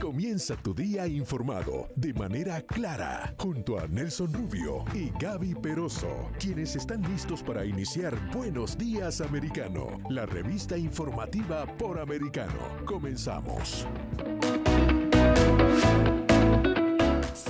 Comienza tu día informado de manera clara junto a Nelson Rubio y Gaby Peroso, quienes están listos para iniciar Buenos Días Americano, la revista informativa por americano. Comenzamos.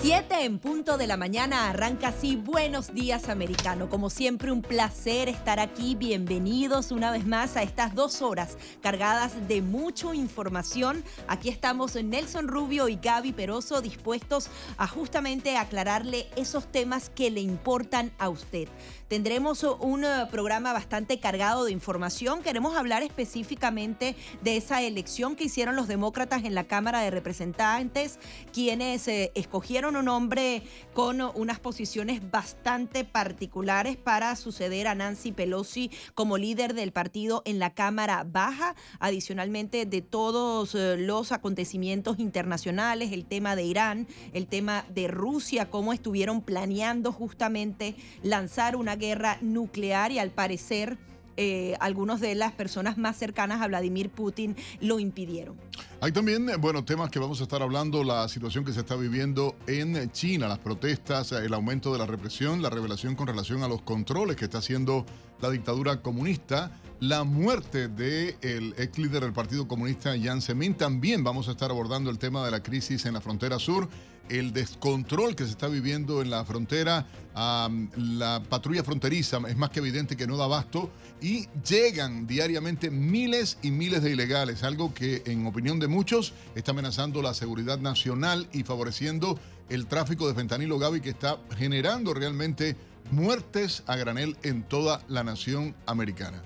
7 en punto de la mañana arranca así Buenos días americano. Como siempre un placer estar aquí. Bienvenidos una vez más a estas dos horas cargadas de mucha información. Aquí estamos Nelson Rubio y Gaby Peroso dispuestos a justamente aclararle esos temas que le importan a usted. Tendremos un eh, programa bastante cargado de información. Queremos hablar específicamente de esa elección que hicieron los demócratas en la Cámara de Representantes, quienes eh, escogieron un hombre con unas posiciones bastante particulares para suceder a Nancy Pelosi como líder del partido en la Cámara Baja, adicionalmente de todos eh, los acontecimientos internacionales, el tema de Irán, el tema de Rusia, cómo estuvieron planeando justamente lanzar una guerra nuclear y al parecer eh, algunos de las personas más cercanas a Vladimir Putin lo impidieron. Hay también, eh, bueno, temas que vamos a estar hablando, la situación que se está viviendo en China, las protestas, el aumento de la represión, la revelación con relación a los controles que está haciendo la dictadura comunista, la muerte del ex líder del Partido Comunista, Jiang Zemin. También vamos a estar abordando el tema de la crisis en la frontera sur el descontrol que se está viviendo en la frontera, la patrulla fronteriza es más que evidente que no da abasto y llegan diariamente miles y miles de ilegales, algo que en opinión de muchos está amenazando la seguridad nacional y favoreciendo el tráfico de fentanilo Gaby que está generando realmente muertes a granel en toda la nación americana.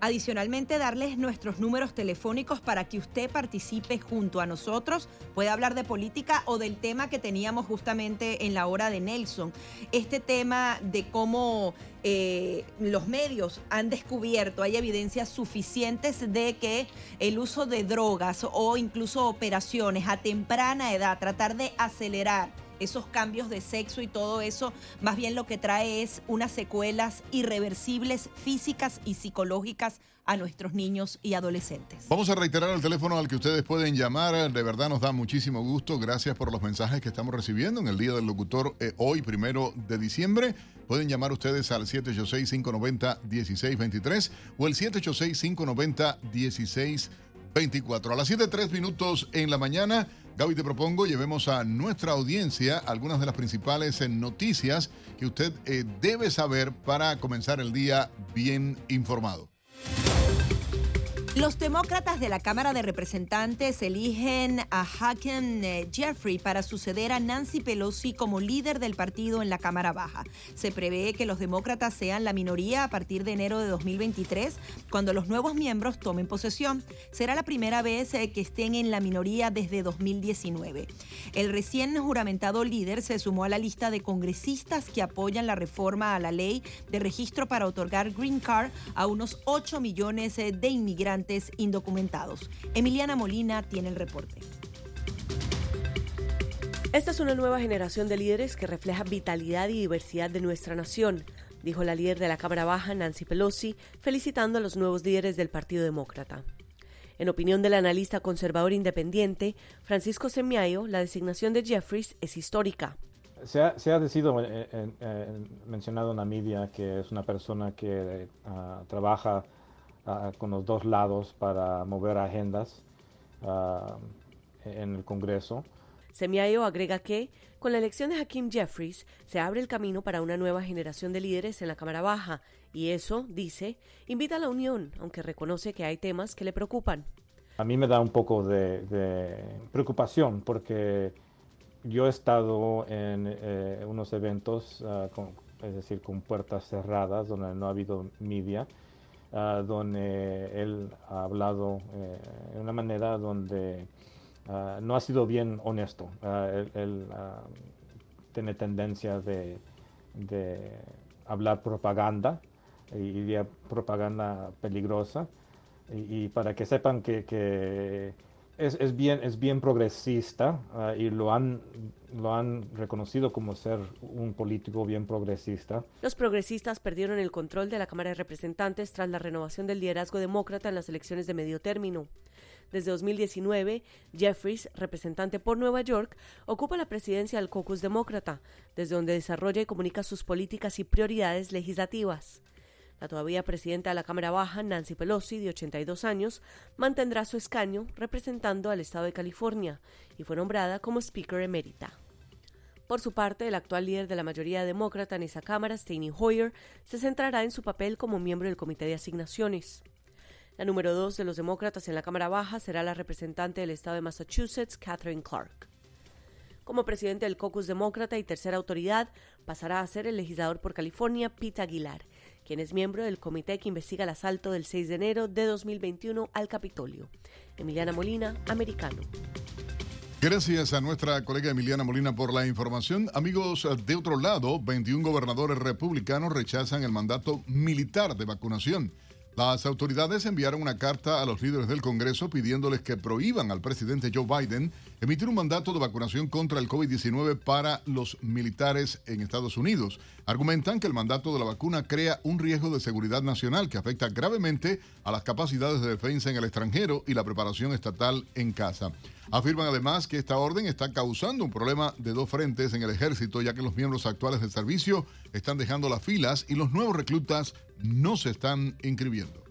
Adicionalmente, darles nuestros números telefónicos para que usted participe junto a nosotros, pueda hablar de política o del tema que teníamos justamente en la hora de Nelson. Este tema de cómo eh, los medios han descubierto, hay evidencias suficientes de que el uso de drogas o incluso operaciones a temprana edad, tratar de acelerar esos cambios de sexo y todo eso, más bien lo que trae es unas secuelas irreversibles físicas y psicológicas a nuestros niños y adolescentes. Vamos a reiterar el teléfono al que ustedes pueden llamar. De verdad nos da muchísimo gusto. Gracias por los mensajes que estamos recibiendo en el Día del Locutor eh, hoy, primero de diciembre. Pueden llamar ustedes al 786-590-1623 o el 786-590-1624. A las 7.3 minutos en la mañana Gaby, te propongo, llevemos a nuestra audiencia algunas de las principales eh, noticias que usted eh, debe saber para comenzar el día bien informado. Los demócratas de la Cámara de Representantes eligen a Haken eh, Jeffrey para suceder a Nancy Pelosi como líder del partido en la Cámara Baja. Se prevé que los demócratas sean la minoría a partir de enero de 2023, cuando los nuevos miembros tomen posesión. Será la primera vez eh, que estén en la minoría desde 2019. El recién juramentado líder se sumó a la lista de congresistas que apoyan la reforma a la ley de registro para otorgar Green Card a unos 8 millones eh, de inmigrantes indocumentados. Emiliana Molina tiene el reporte. Esta es una nueva generación de líderes que refleja vitalidad y diversidad de nuestra nación, dijo la líder de la Cámara Baja, Nancy Pelosi, felicitando a los nuevos líderes del Partido Demócrata. En opinión del analista conservador independiente, Francisco Semiayo, la designación de Jeffries es histórica. Se ha, se decidido eh, mencionado en la media que es una persona que ah, trabaja con los dos lados para mover agendas ah, en el Congreso. Semiayo agrega que, con la elección de Hakim Jeffries, se abre el camino para una nueva generación de líderes en la Cámara Baja, y eso, dice, invita a la unión, aunque reconoce que hay temas que le preocupan. A mí me da un poco de, preocupación porque yo he estado en eh, unos eventos, ah, es decir, con puertas cerradas, donde no ha habido media, donde él ha hablado eh, una manera donde ah, no ha sido bien honesto. él, tiene tendencia de, hablar propaganda y, propaganda peligrosa. Y, para que sepan que, es, bien, es bien progresista y lo han lo han reconocido como ser un político bien progresista. Los progresistas perdieron el control de la Cámara de Representantes tras la renovación del liderazgo demócrata en las elecciones de medio término. Desde 2019, Jeffries, representante por Nueva York, ocupa la presidencia del caucus demócrata, desde donde desarrolla y comunica sus políticas y prioridades legislativas. La todavía presidenta de la Cámara Baja, Nancy Pelosi, de 82 años, mantendrá su escaño representando al estado de California y fue nombrada como Speaker emérita. Por su parte, el actual líder de la mayoría demócrata en esa Cámara, Steny Hoyer, se centrará en su papel como miembro del Comité de Asignaciones. La número dos de los demócratas en la Cámara Baja será la representante del estado de Massachusetts, Catherine Clark. Como presidente del caucus demócrata y tercera autoridad, pasará a ser el legislador por California, Pete Aguilar, quien es miembro del comité que investiga el asalto del 6 de enero de 2021 al Capitolio. Emiliana Molina, Americano. Gracias a nuestra colega Emiliana Molina por la información. Amigos, de otro lado, 21 gobernadores republicanos rechazan el mandato militar de vacunación. Las autoridades enviaron una carta a los líderes del Congreso pidiéndoles que prohíban al presidente Joe Biden emitir un mandato de vacunación contra el COVID-19 para los militares en Estados Unidos. Argumentan que el mandato de la vacuna crea un riesgo de seguridad nacional que afecta gravemente a las capacidades de defensa en el extranjero y la preparación estatal en casa. Afirman además que esta orden está causando un problema de dos frentes en el ejército, ya que los miembros actuales del servicio están dejando las filas y los nuevos reclutas no se están inscribiendo.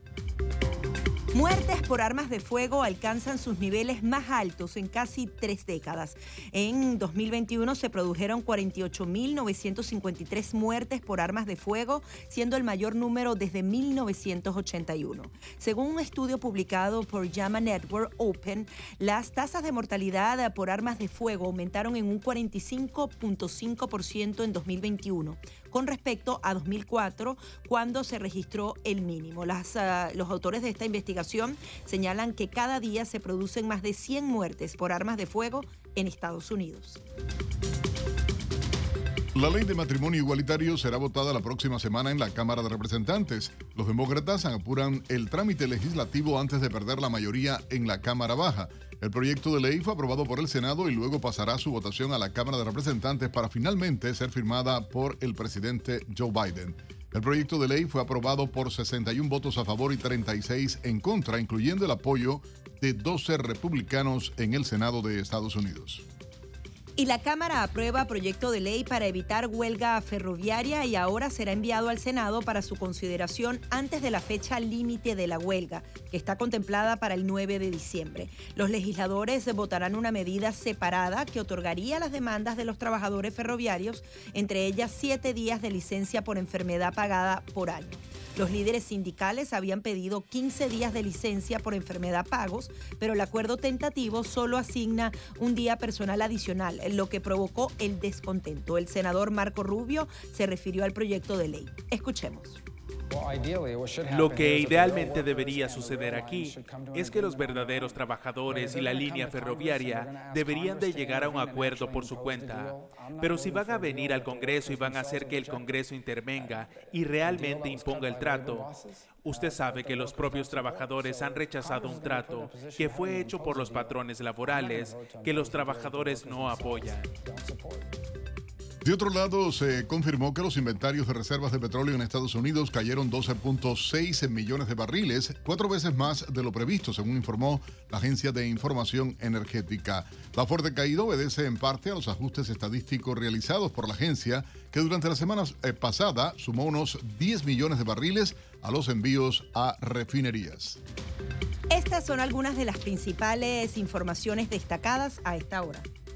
Muertes por armas de fuego alcanzan sus niveles más altos en casi tres décadas. En 2021 se produjeron 48.953 muertes por armas de fuego, siendo el mayor número desde 1981. Según un estudio publicado por JAMA Network Open, las tasas de mortalidad por armas de fuego aumentaron en un 45.5% en 2021 con respecto a 2004, cuando se registró el mínimo. Ah, los autores de esta investigación señalan que cada día se producen más de 100 muertes por armas de fuego en Estados Unidos. La ley de matrimonio igualitario será votada la próxima semana en la Cámara de Representantes. Los demócratas apuran el trámite legislativo antes de perder la mayoría en la Cámara Baja. El proyecto de ley fue aprobado por el Senado y luego pasará su votación a la Cámara de Representantes para finalmente ser firmada por el presidente Joe Biden. El proyecto de ley fue aprobado por 61 votos a favor y 36 en contra, incluyendo el apoyo de 12 republicanos en el Senado de Estados Unidos. Y la Cámara aprueba proyecto de ley para evitar huelga ferroviaria y ahora será enviado al Senado para su consideración antes de la fecha límite de la huelga, que está contemplada para el 9 de diciembre. Los legisladores votarán una medida separada que otorgaría las demandas de los trabajadores ferroviarios, entre ellas siete días de licencia por enfermedad pagada por año. Los líderes sindicales habían pedido 15 días de licencia por enfermedad pagos, pero el acuerdo tentativo solo asigna un día personal adicional, lo que provocó el descontento. El senador Marco Rubio se refirió al proyecto de ley. Escuchemos. Lo que idealmente debería suceder aquí es que los verdaderos trabajadores y la línea ferroviaria deberían de llegar a un acuerdo por su cuenta. Pero si van a venir al Congreso y van a hacer que el Congreso intervenga y realmente imponga el trato, usted sabe que los propios trabajadores han rechazado un trato que fue hecho por los patrones laborales que los trabajadores no apoyan. De otro lado, se confirmó que los inventarios de reservas de petróleo en Estados Unidos cayeron 12.6 millones de barriles, cuatro veces más de lo previsto, según informó la Agencia de Información Energética. La fuerte caída obedece en parte a los ajustes estadísticos realizados por la agencia, que durante la semana eh, pasada sumó unos 10 millones de barriles a los envíos a refinerías. Estas son algunas de las principales informaciones destacadas a esta hora.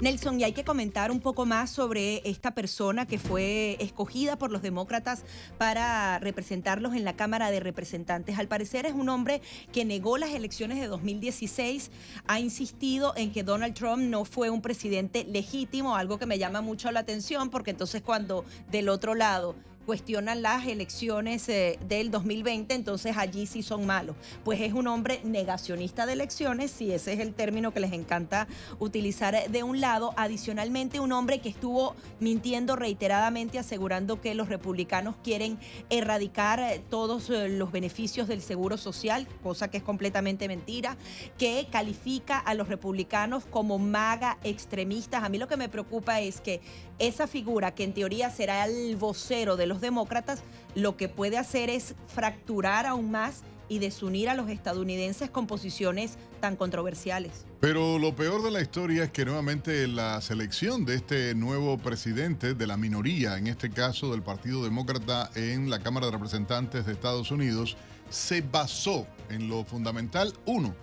Nelson, y hay que comentar un poco más sobre esta persona que fue escogida por los demócratas para representarlos en la Cámara de Representantes. Al parecer es un hombre que negó las elecciones de 2016, ha insistido en que Donald Trump no fue un presidente legítimo, algo que me llama mucho la atención porque entonces cuando del otro lado cuestionan las elecciones eh, del 2020, entonces allí sí son malos. Pues es un hombre negacionista de elecciones, si ese es el término que les encanta utilizar de un lado. Adicionalmente, un hombre que estuvo mintiendo reiteradamente, asegurando que los republicanos quieren erradicar eh, todos eh, los beneficios del seguro social, cosa que es completamente mentira, que califica a los republicanos como maga extremistas. A mí lo que me preocupa es que esa figura, que en teoría será el vocero de los demócratas, lo que puede hacer es fracturar aún más y desunir a los estadounidenses con posiciones tan controversiales. Pero lo peor de la historia es que nuevamente la selección de este nuevo presidente de la minoría, en este caso del Partido Demócrata en la Cámara de Representantes de Estados Unidos, se basó en lo fundamental, uno,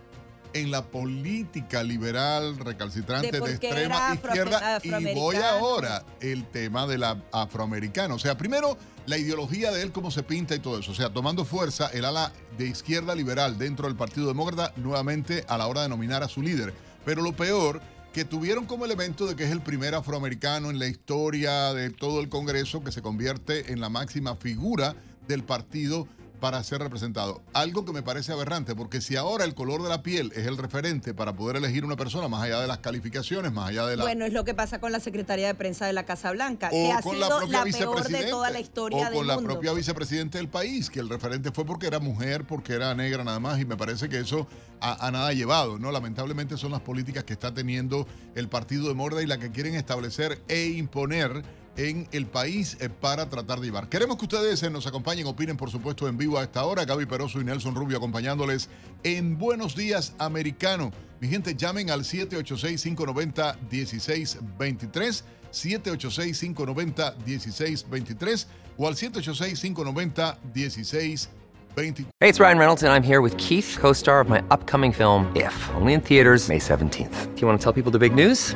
en la política liberal recalcitrante de, extrema izquierda y voy ahora el tema de la afroamericana. O sea, primero la ideología de él, cómo se pinta y todo eso. O sea, tomando fuerza el ala de izquierda liberal dentro del Partido Demócrata nuevamente a la hora de nominar a su líder. Pero lo peor, que tuvieron como elemento de que es el primer afroamericano en la historia de todo el Congreso que se convierte en la máxima figura del partido para ser representado. Algo que me parece aberrante, porque si ahora el color de la piel es el referente para poder elegir una persona, más allá de las calificaciones, más allá de la... Bueno, es lo que pasa con la Secretaría de Prensa de la Casa Blanca, que ha sido la, peor de toda la historia o con la propia vicepresidenta del país, que el referente fue porque era mujer, porque era negra nada más, y me parece que eso a, a nada ha llevado, ¿no? Lamentablemente son las políticas que está teniendo el partido de Morda y la que quieren establecer e imponer en el país eh, para tratar de llevar. Queremos que ustedes eh, nos acompañen, opinen por supuesto en vivo a esta hora. Gaby Peroso y Nelson Rubio acompañándoles en Buenos Días Americano. Mi gente, llamen al 786-590-1623, 786-590-1623 o al 786-590-1623. Hey, it's Ryan Reynolds, and I'm here with Keith, co star of my upcoming film, If, only in theaters, May 17th. Do you want to tell people the big news?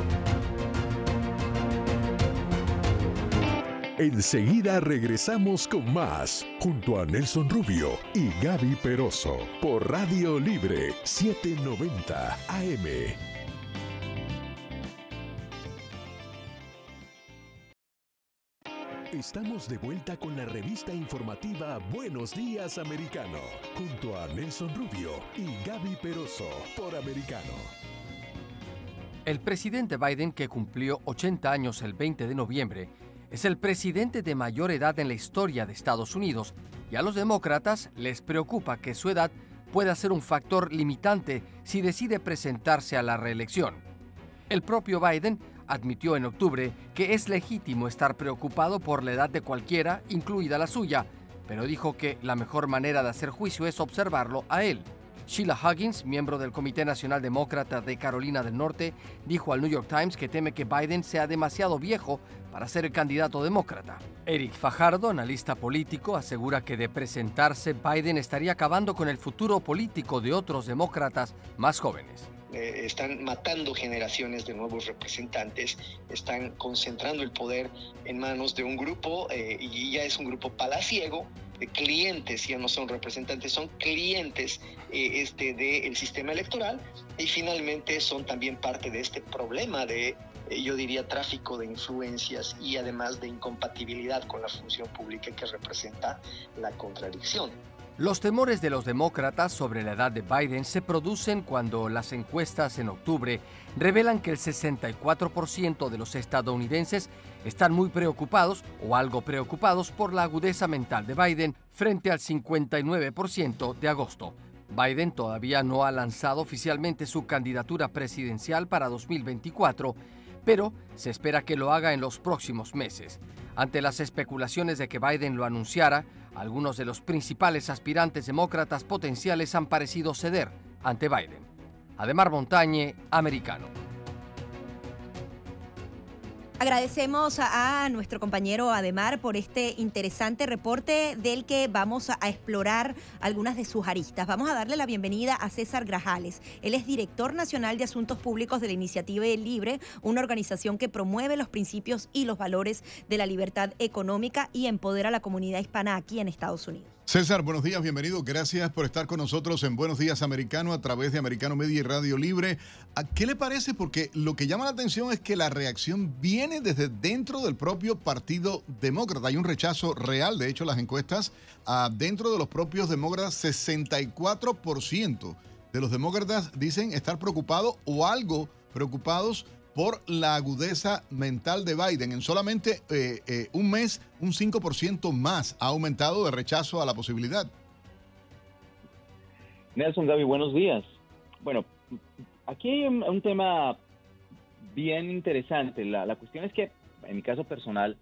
Enseguida regresamos con más, junto a Nelson Rubio y Gaby Peroso, por Radio Libre 790 AM. Estamos de vuelta con la revista informativa Buenos Días Americano, junto a Nelson Rubio y Gaby Peroso, por Americano. El presidente Biden, que cumplió 80 años el 20 de noviembre, es el presidente de mayor edad en la historia de Estados Unidos y a los demócratas les preocupa que su edad pueda ser un factor limitante si decide presentarse a la reelección. El propio Biden admitió en octubre que es legítimo estar preocupado por la edad de cualquiera, incluida la suya, pero dijo que la mejor manera de hacer juicio es observarlo a él. Sheila Huggins, miembro del Comité Nacional Demócrata de Carolina del Norte, dijo al New York Times que teme que Biden sea demasiado viejo para ser el candidato demócrata. Eric Fajardo, analista político, asegura que de presentarse Biden estaría acabando con el futuro político de otros demócratas más jóvenes. Eh, están matando generaciones de nuevos representantes, están concentrando el poder en manos de un grupo eh, y ya es un grupo palaciego clientes, ya no son representantes, son clientes eh, este, del sistema electoral y finalmente son también parte de este problema de, yo diría, tráfico de influencias y además de incompatibilidad con la función pública que representa la contradicción. Los temores de los demócratas sobre la edad de Biden se producen cuando las encuestas en octubre revelan que el 64% de los estadounidenses están muy preocupados o algo preocupados por la agudeza mental de Biden frente al 59% de agosto. Biden todavía no ha lanzado oficialmente su candidatura presidencial para 2024, pero se espera que lo haga en los próximos meses. Ante las especulaciones de que Biden lo anunciara, algunos de los principales aspirantes demócratas potenciales han parecido ceder ante Biden. Ademar Montañe, americano. Agradecemos a, nuestro compañero Ademar por este interesante reporte del que vamos a, explorar algunas de sus aristas. Vamos a darle la bienvenida a César Grajales. Él es director nacional de Asuntos Públicos de la Iniciativa Libre, una organización que promueve los principios y los valores de la libertad económica y empodera a la comunidad hispana aquí en Estados Unidos. César, buenos días, bienvenido. Gracias por estar con nosotros en Buenos Días Americano a través de Americano Media y Radio Libre. ¿Qué le parece? Porque lo que llama la atención es que la reacción viene desde dentro del propio Partido Demócrata. Hay un rechazo real, de hecho, las encuestas, dentro de los propios demócratas, 64% de los demócratas dicen estar preocupados o algo preocupados por la agudeza mental de Biden. En solamente eh, eh, un mes, un 5% más ha aumentado de rechazo a la posibilidad. Nelson Gaby, buenos días. Bueno, aquí hay un, tema bien interesante. La, la, cuestión es que, en mi caso personal,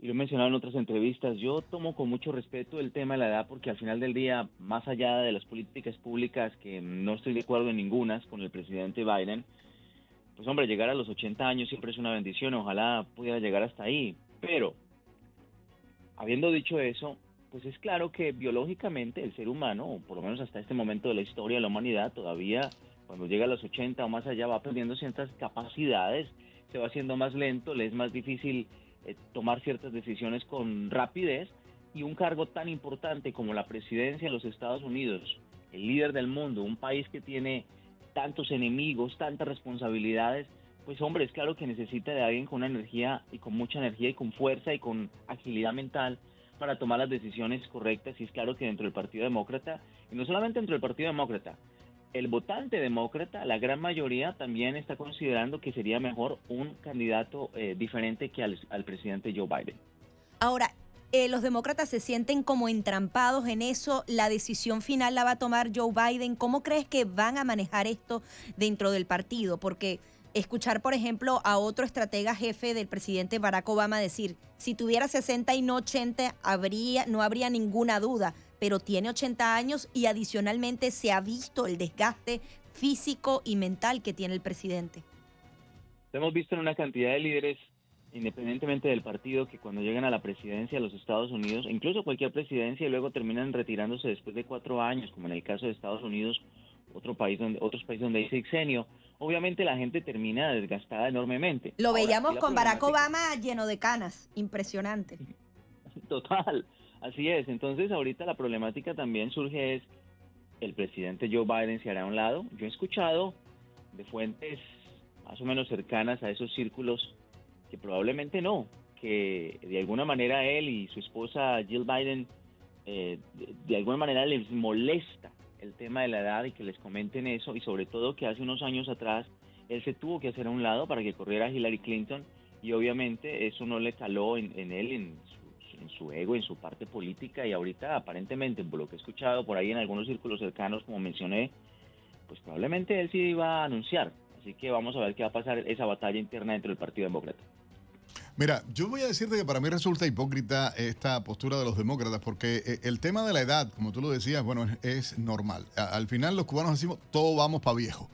y lo he mencionado en otras entrevistas, yo tomo con mucho respeto el tema de la edad porque al final del día, más allá de las políticas públicas, que no estoy de acuerdo en ninguna con el presidente Biden, pues hombre, llegar a los 80 años siempre es una bendición, ojalá pudiera llegar hasta ahí. Pero, habiendo dicho eso, pues es claro que biológicamente el ser humano, o por lo menos hasta este momento de la historia de la humanidad, todavía cuando llega a los 80 o más allá va perdiendo ciertas capacidades, se va haciendo más lento, le es más difícil eh, tomar ciertas decisiones con rapidez y un cargo tan importante como la presidencia de los Estados Unidos, el líder del mundo, un país que tiene tantos enemigos, tantas responsabilidades, pues hombre, es claro que necesita de alguien con una energía y con mucha energía y con fuerza y con agilidad mental para tomar las decisiones correctas. Y es claro que dentro del Partido Demócrata, y no solamente dentro del Partido Demócrata, el votante demócrata, la gran mayoría también está considerando que sería mejor un candidato eh, diferente que al, al presidente Joe Biden. Ahora, eh, los demócratas se sienten como entrampados en eso. La decisión final la va a tomar Joe Biden. ¿Cómo crees que van a manejar esto dentro del partido? Porque escuchar, por ejemplo, a otro estratega jefe del presidente Barack Obama decir, si tuviera 60 y no 80, habría, no habría ninguna duda, pero tiene 80 años y adicionalmente se ha visto el desgaste físico y mental que tiene el presidente. Hemos visto en una cantidad de líderes independientemente del partido, que cuando llegan a la presidencia de los Estados Unidos, incluso cualquier presidencia, y luego terminan retirándose después de cuatro años, como en el caso de Estados Unidos, otro país donde, otros países donde hay sexenio, obviamente la gente termina desgastada enormemente. Lo veíamos con Barack Obama lleno de canas, impresionante. Total, así es. Entonces ahorita la problemática también surge es, el presidente Joe Biden se hará a un lado. Yo he escuchado de fuentes más o menos cercanas a esos círculos probablemente no, que de alguna manera él y su esposa Jill Biden eh, de, alguna manera les molesta el tema de la edad y que les comenten eso y sobre todo que hace unos años atrás él se tuvo que hacer a un lado para que corriera Hillary Clinton y obviamente eso no le caló en, él, en su, en su, ego, en su parte política y ahorita aparentemente por lo que he escuchado por ahí en algunos círculos cercanos como mencioné, pues probablemente él sí iba a anunciar. Así que vamos a ver qué va a pasar esa batalla interna dentro del Partido Demócrata. Mira, yo voy a decirte que para mí resulta hipócrita esta postura de los demócratas, porque eh, el tema de la edad, como tú lo decías, bueno, es, normal. Al final los cubanos decimos, todos vamos para viejo.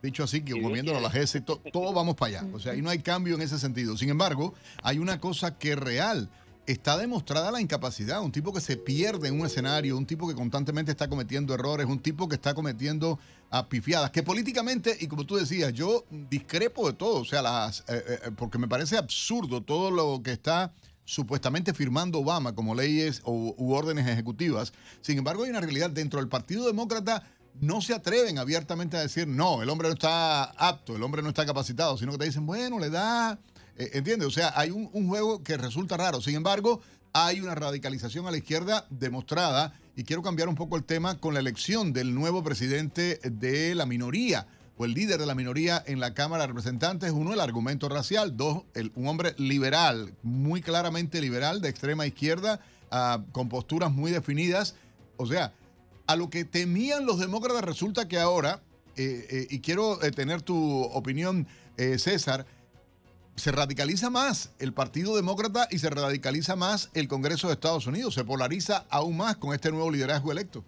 Dicho así, que moviéndolo a la GS, todos vamos para allá. O sea, ahí no hay cambio en ese sentido. Sin embargo, hay una cosa que es real está demostrada la incapacidad. Un tipo que se pierde en un escenario, un tipo que constantemente está cometiendo errores, un tipo que está cometiendo apifiadas, que políticamente, y como tú decías, yo discrepo de todo, o sea, las, eh, eh, eh, porque me parece absurdo todo lo que está supuestamente firmando Obama como leyes u órdenes ejecutivas. Sin embargo, hay una realidad dentro del Partido Demócrata. No se atreven abiertamente a decir, no, el hombre no está apto, el hombre no está capacitado, sino que te dicen, bueno, le da ¿Entiendes? O sea, hay un, juego que resulta raro. Sin embargo, hay una radicalización a la izquierda demostrada y quiero cambiar un poco el tema con la elección del nuevo presidente de la minoría o el líder de la minoría en la Cámara de Representantes. Uno, el argumento racial. Dos, un hombre liberal, muy claramente liberal, de extrema izquierda, ah, con posturas muy definidas. O sea, a lo que temían los demócratas resulta que ahora, eh, eh, y quiero tener tu opinión, César, se radicaliza más el Partido Demócrata y se radicaliza más el Congreso de Estados Unidos. Se polariza aún más con este nuevo liderazgo electo.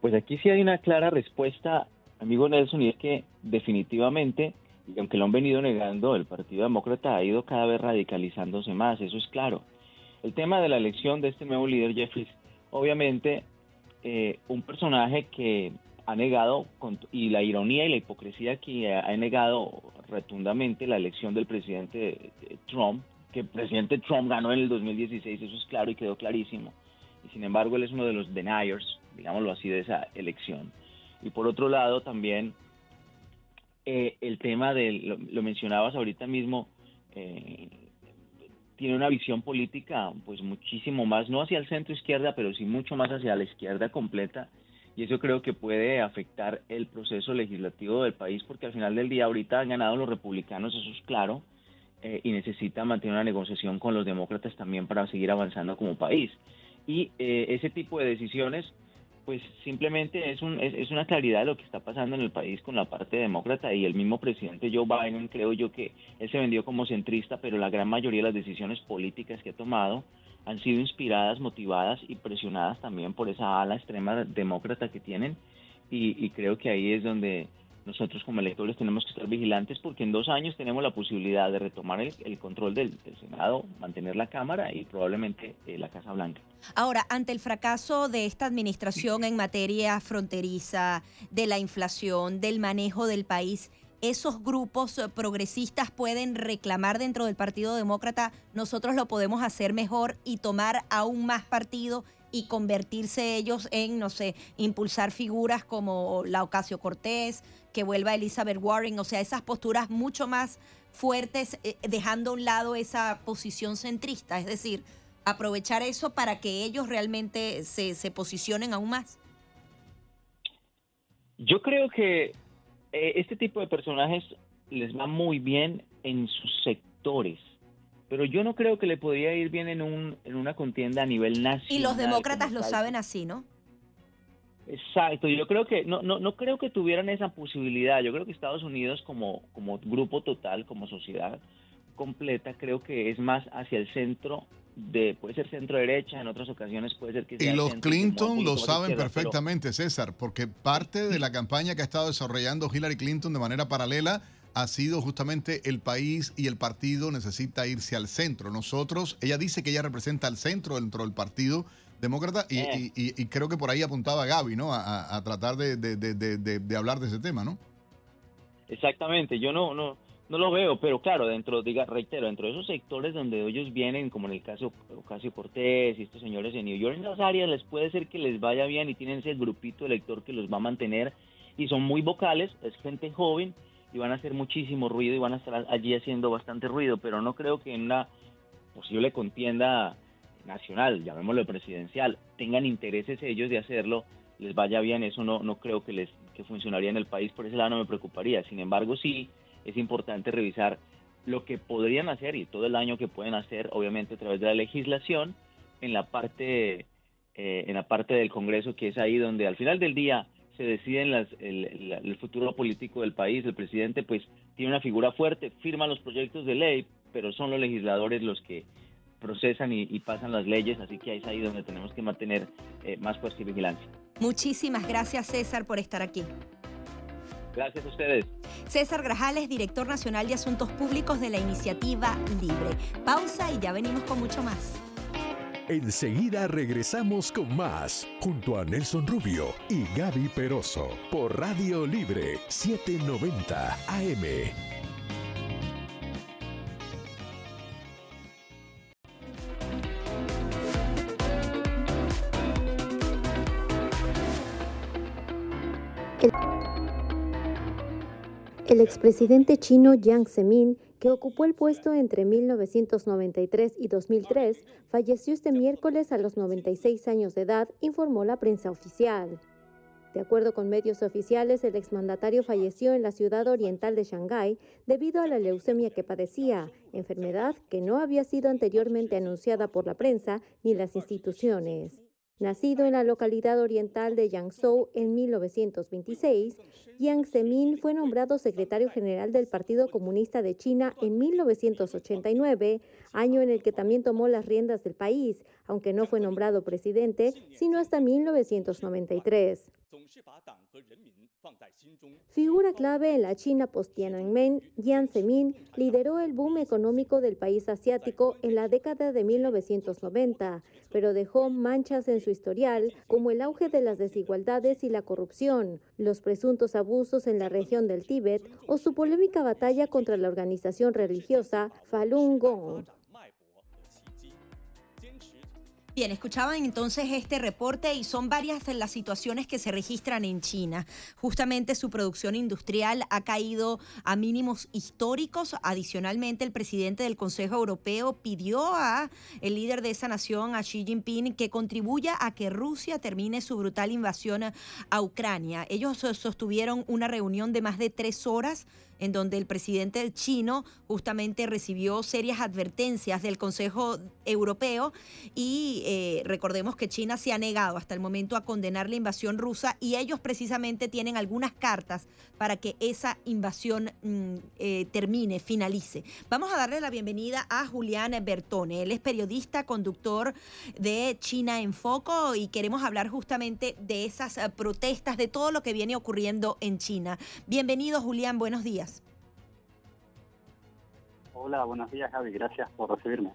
Pues aquí sí hay una clara respuesta, amigo Nelson, y es que definitivamente, y aunque lo han venido negando, el Partido Demócrata ha ido cada vez radicalizándose más, eso es claro. El tema de la elección de este nuevo líder, Jeffries, obviamente eh, un personaje que ha negado, y la ironía y la hipocresía que ha negado rotundamente la elección del presidente Trump, que el presidente Trump ganó en el 2016, eso es claro y quedó clarísimo. Y sin embargo, él es uno de los deniers, digámoslo así, de esa elección. Y por otro lado, también eh, el tema de, lo, mencionabas ahorita mismo, eh, tiene una visión política pues muchísimo más, no hacia el centro izquierda, pero sí mucho más hacia la izquierda completa y eso creo que puede afectar el proceso legislativo del país porque al final del día ahorita han ganado los republicanos, eso es claro, eh, y necesita mantener una negociación con los demócratas también para seguir avanzando como país. Y eh, ese tipo de decisiones, pues simplemente es, un, es, una claridad de lo que está pasando en el país con la parte demócrata y el mismo presidente Joe Biden, creo yo que él se vendió como centrista, pero la gran mayoría de las decisiones políticas que ha tomado han sido inspiradas, motivadas y presionadas también por esa ala extrema demócrata que tienen y, creo que ahí es donde nosotros como electores tenemos que estar vigilantes porque en dos años tenemos la posibilidad de retomar el, control del, Senado, mantener la Cámara y probablemente eh, la Casa Blanca. Ahora, ante el fracaso de esta administración en materia fronteriza, de la inflación, del manejo del país, esos grupos eh, progresistas pueden reclamar dentro del Partido Demócrata, nosotros lo podemos hacer mejor y tomar aún más partido y convertirse ellos en, no sé, impulsar figuras como la Ocasio Cortés, que vuelva Elizabeth Warren, o sea, esas posturas mucho más fuertes, eh, dejando a un lado esa posición centrista, es decir, aprovechar eso para que ellos realmente se, se posicionen aún más. Yo creo que este tipo de personajes les va muy bien en sus sectores, pero yo no creo que le podría ir bien en, un, en una contienda a nivel nacional. Y los demócratas lo saben así, ¿no? Exacto, yo creo que no, no, no creo que tuvieran esa posibilidad. Yo creo que Estados Unidos como, como grupo total, como sociedad completa, creo que es más hacia el centro de, puede ser centro derecha, en otras ocasiones puede ser que sea. Y los Clinton lo saben perfectamente, César, porque parte de la campaña que ha estado desarrollando Hillary Clinton de manera paralela ha sido justamente el país y el partido necesita irse al centro. Nosotros, ella dice que ella representa al centro dentro del partido demócrata y, eh. creo que por ahí apuntaba Gaby, ¿no? A, tratar de, de, hablar de ese tema, ¿no? Exactamente, yo no, no, no lo veo, pero claro, dentro, diga, reitero, dentro de esos sectores donde ellos vienen, como en el caso Ocasio Cortés y estos señores en New York, en esas áreas les puede ser que les vaya bien y tienen ese grupito elector que los va a mantener y son muy vocales, es gente joven y van a hacer muchísimo ruido y van a estar allí haciendo bastante ruido, pero no creo que en una posible contienda nacional, llamémoslo presidencial, tengan intereses ellos de hacerlo, les vaya bien, eso no, no creo que les que funcionaría en el país, por ese lado no me preocuparía. Sin embargo, sí, es importante revisar lo que podrían hacer y todo el daño que pueden hacer, obviamente a través de la legislación, en la parte, eh, en la parte del Congreso, que es ahí donde al final del día se decide el, futuro político del país. El presidente pues tiene una figura fuerte, firma los proyectos de ley, pero son los legisladores los que procesan y, pasan las leyes, así que es ahí donde tenemos que mantener eh, más fuerza y vigilancia. Muchísimas gracias César por estar aquí. Gracias a ustedes. César Grajales, director nacional de Asuntos Públicos de la Iniciativa Libre. Pausa y ya venimos con mucho más. Enseguida regresamos con más, junto a Nelson Rubio y Gaby Peroso, por Radio Libre 790 AM. El expresidente chino Jiang Zemin, que ocupó el puesto entre 1993 y 2003, falleció este miércoles a los 96 años de edad, informó la prensa oficial. De acuerdo con medios oficiales, el exmandatario falleció en la ciudad oriental de Shanghái debido a la leucemia que padecía, enfermedad que no había sido anteriormente anunciada por la prensa ni las instituciones. Nacido en la localidad oriental de Yangzhou en 1926, Jiang Zemin fue nombrado secretario general del Partido Comunista de China en 1989, año en el que también tomó las riendas del país, aunque no fue nombrado presidente, sino hasta 1993. Figura clave en la China post-Tiananmen, Jiang Zemin lideró el boom económico del país asiático en la década de 1990, pero dejó manchas en su historial como el auge de las desigualdades y la corrupción, los presuntos abusos en la región del Tíbet o su polémica batalla contra la organización religiosa Falun Gong. Bien, escuchaban entonces este reporte y son varias las situaciones que se registran en China. Justamente su producción industrial ha caído a mínimos históricos. Adicionalmente, el presidente del Consejo Europeo pidió a el líder de esa nación, a Xi Jinping, que contribuya a que Rusia termine su brutal invasión a Ucrania. Ellos sostuvieron una reunión de más de tres horas en donde el presidente chino justamente recibió serias advertencias del Consejo Europeo y eh, recordemos que China se ha negado hasta el momento a condenar la invasión rusa y ellos precisamente tienen algunas cartas para que esa invasión mm, eh, termine, finalice. Vamos a darle la bienvenida a Julián Bertone. Él es periodista, conductor de China en Foco y queremos hablar justamente de esas eh, protestas, de todo lo que viene ocurriendo en China. Bienvenido Julián, buenos días. Hola, buenos días Javi, gracias por recibirme.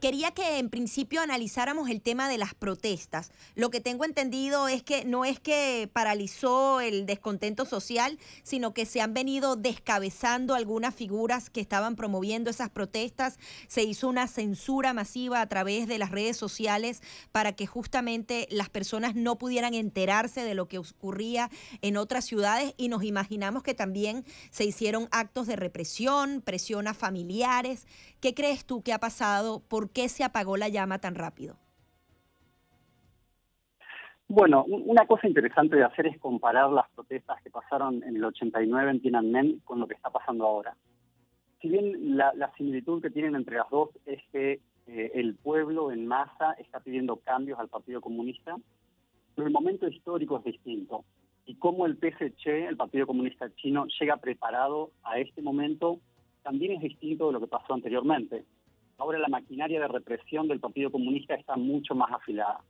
Quería que en principio analizáramos el tema de las protestas. Lo que tengo entendido es que no es que paralizó el descontento social, sino que se han venido descabezando algunas figuras que estaban promoviendo esas protestas. Se hizo una censura masiva a través de las redes sociales para que justamente las personas no pudieran enterarse de lo que ocurría en otras ciudades y nos imaginamos que también se hicieron actos de represión, presión a familiares. ¿Qué crees tú que ha pasado ¿por qué se apagó la llama tan rápido? Bueno, una cosa interesante de hacer es comparar las protestas que pasaron en el 89 en Tiananmen con lo que está pasando ahora. Si bien la, similitud que tienen entre las dos es que eh, el pueblo en masa está pidiendo cambios al Partido Comunista, pero el momento histórico es distinto. Y cómo el PSC, el Partido Comunista Chino, llega preparado a este momento también es distinto de lo que pasó anteriormente ahora la maquinaria de represión del Partido Comunista está mucho más afilada.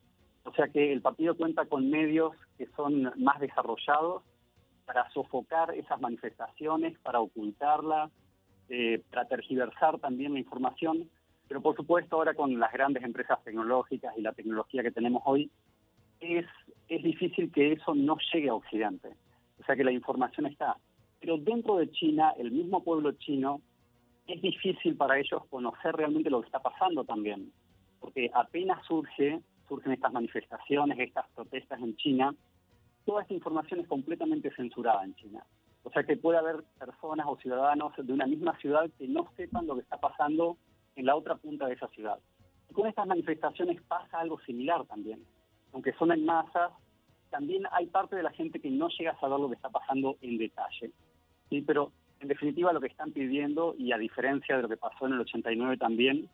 O sea que el partido cuenta con medios que son más desarrollados para sofocar esas manifestaciones, para ocultarlas, eh, para tergiversar también la información. Pero por supuesto ahora con las grandes empresas tecnológicas y la tecnología que tenemos hoy, es, es difícil que eso no llegue a Occidente. O sea que la información está. Pero dentro de China, el mismo pueblo chino es difícil para ellos conocer realmente lo que está pasando también, porque apenas surge, surgen estas manifestaciones, estas protestas en China, toda esta información es completamente censurada en China. O sea que puede haber personas o ciudadanos de una misma ciudad que no sepan lo que está pasando en la otra punta de esa ciudad. Y con estas manifestaciones pasa algo similar también. Aunque son en masas, también hay parte de la gente que no llega a saber lo que está pasando en detalle. ¿sí? Pero en definitiva lo que están pidiendo, y a diferencia de lo que pasó en el 89 también,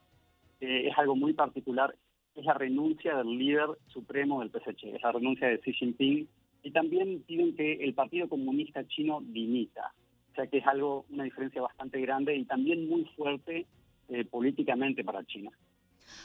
eh, es algo muy particular, es la renuncia del líder supremo del PSC, es la renuncia de Xi Jinping, y también piden que el Partido Comunista Chino dimita, o sea que es algo, una diferencia bastante grande y también muy fuerte eh, políticamente para China.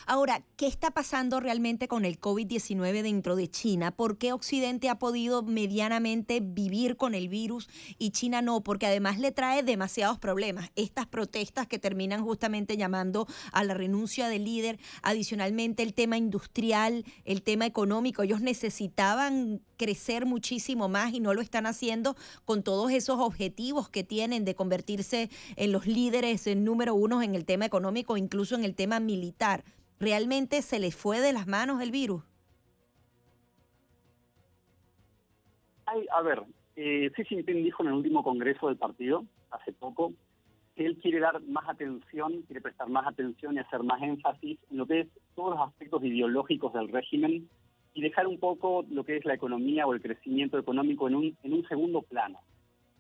Ahora, ¿qué está pasando realmente con el COVID-19 dentro de China? ¿Por qué Occidente ha podido medianamente vivir con el virus y China no? Porque además le trae demasiados problemas. Estas protestas que terminan justamente llamando a la renuncia del líder, adicionalmente el tema industrial, el tema económico. Ellos necesitaban crecer muchísimo más y no lo están haciendo con todos esos objetivos que tienen de convertirse en los líderes en número uno en el tema económico, incluso en el tema militar. ¿Realmente se les fue de las manos el virus? a ver, eh, Xi Jinping dijo en el último congreso del partido, hace poco, que él quiere dar más atención, quiere prestar más atención y hacer más énfasis en lo que es todos los aspectos ideológicos del régimen y dejar un poco lo que es la economía o el crecimiento económico en un, en un segundo plano.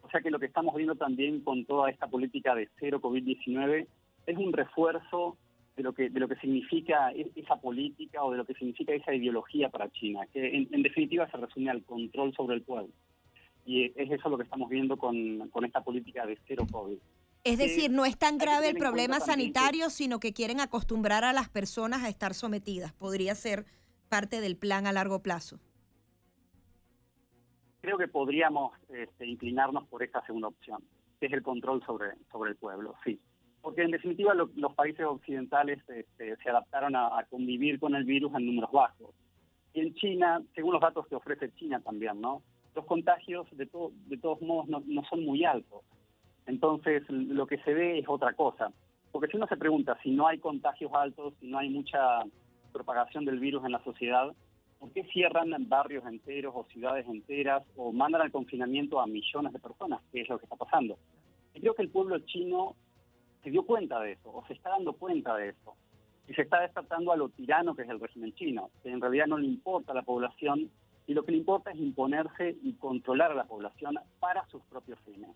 O sea que lo que estamos viendo también con toda esta política de cero COVID-19 es un refuerzo de lo que de lo que significa e, esa política o de lo que significa esa ideología para China, que en, definitiva se resume al control sobre el pueblo. Y es eso lo que estamos viendo con, con esta política de cero COVID. Es decir, no es tan grave el problema sanitario, sino que quieren acostumbrar a las personas a estar sometidas. Podría ser parte del plan a largo plazo. Creo que podríamos este, inclinarnos por esta segunda opción, que es el control sobre, sobre el pueblo, sí porque en definitiva los países occidentales este, se adaptaron a, convivir con el virus en números bajos. Y en China, según los datos que ofrece China también, ¿no? Los contagios de, de todos modos no, no son muy altos. Entonces lo que se ve es otra cosa. Porque si uno se pregunta si no hay contagios altos, si no hay mucha propagación del virus en la sociedad, ¿por qué cierran barrios enteros o ciudades enteras o mandan al confinamiento a millones de personas? ¿Qué es lo que está pasando? Creo que el pueblo chino se dio cuenta de eso, o se está dando cuenta de eso, y se está despertando a lo tirano que es el régimen chino, que en realidad no le importa a la población, y lo que le importa es imponerse y controlar a la población para sus propios fines.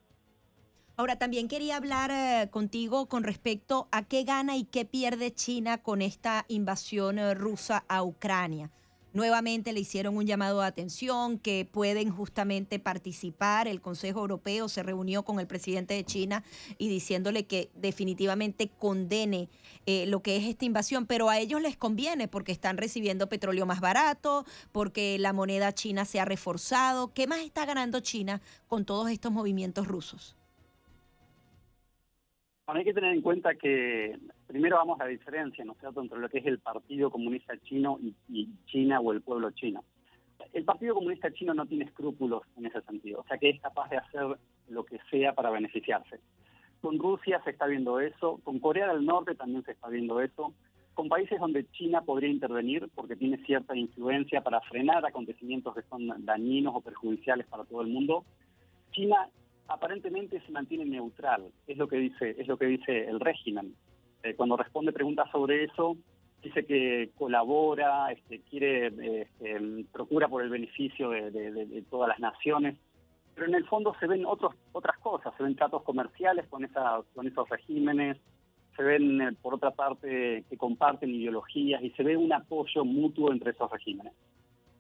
Ahora, también quería hablar eh, contigo con respecto a qué gana y qué pierde China con esta invasión eh, rusa a Ucrania. Nuevamente le hicieron un llamado de atención que pueden justamente participar. El Consejo Europeo se reunió con el presidente de China y diciéndole que definitivamente condene eh, lo que es esta invasión, pero a ellos les conviene porque están recibiendo petróleo más barato, porque la moneda china se ha reforzado. ¿Qué más está ganando China con todos estos movimientos rusos? hay que tener en cuenta que primero vamos a la diferencia, ¿no es cierto?, entre lo que es el Partido Comunista Chino y, China o el pueblo chino. El Partido Comunista Chino no tiene escrúpulos en ese sentido, o sea que es capaz de hacer lo que sea para beneficiarse. Con Rusia se está viendo eso, con Corea del Norte también se está viendo eso, con países donde China podría intervenir porque tiene cierta influencia para frenar acontecimientos que son dañinos o perjudiciales para todo el mundo. China aparentemente se mantiene neutral, es lo que dice, es lo que dice el régimen. Eh, cuando responde preguntas sobre eso, dice que colabora, este, quiere, este, procura por el beneficio de, todas las naciones, pero en el fondo se ven otros, otras cosas, se ven tratos comerciales con, esa, con esos regímenes, se ven eh, por otra parte que comparten ideologías y se ve un apoyo mutuo entre esos regímenes.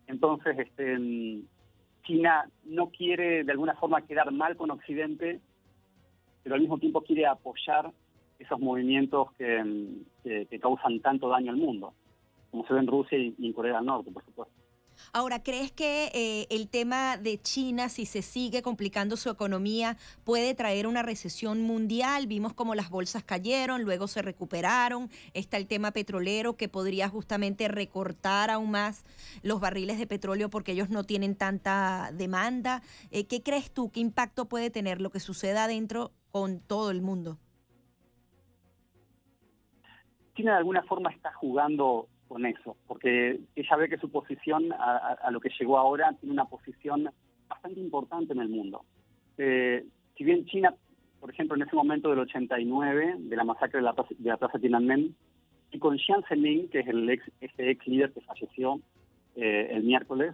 Entonces, este, China no quiere de alguna forma quedar mal con Occidente, pero al mismo tiempo quiere apoyar esos movimientos que, causan tanto daño al mundo, como se ve en Rusia y en Corea del Norte, por supuesto. Ahora, ¿crees que eh, el tema de China, si se sigue complicando su economía, puede traer una recesión mundial? Vimos como las bolsas cayeron, luego se recuperaron. Está el tema petrolero que podría justamente recortar aún más los barriles de petróleo porque ellos no tienen tanta demanda. Eh, ¿Qué crees tú? ¿Qué impacto puede tener lo que suceda adentro con todo el mundo? China de alguna forma está jugando con eso, porque ella ve que su posición, a, lo que llegó ahora, tiene una posición bastante importante en el mundo. Eh, si bien China, por ejemplo, en ese momento del 89, de la masacre de la, de la Plaza Tiananmen, y con Jiang Zemin, que es el ex, este ex líder que falleció eh, el miércoles,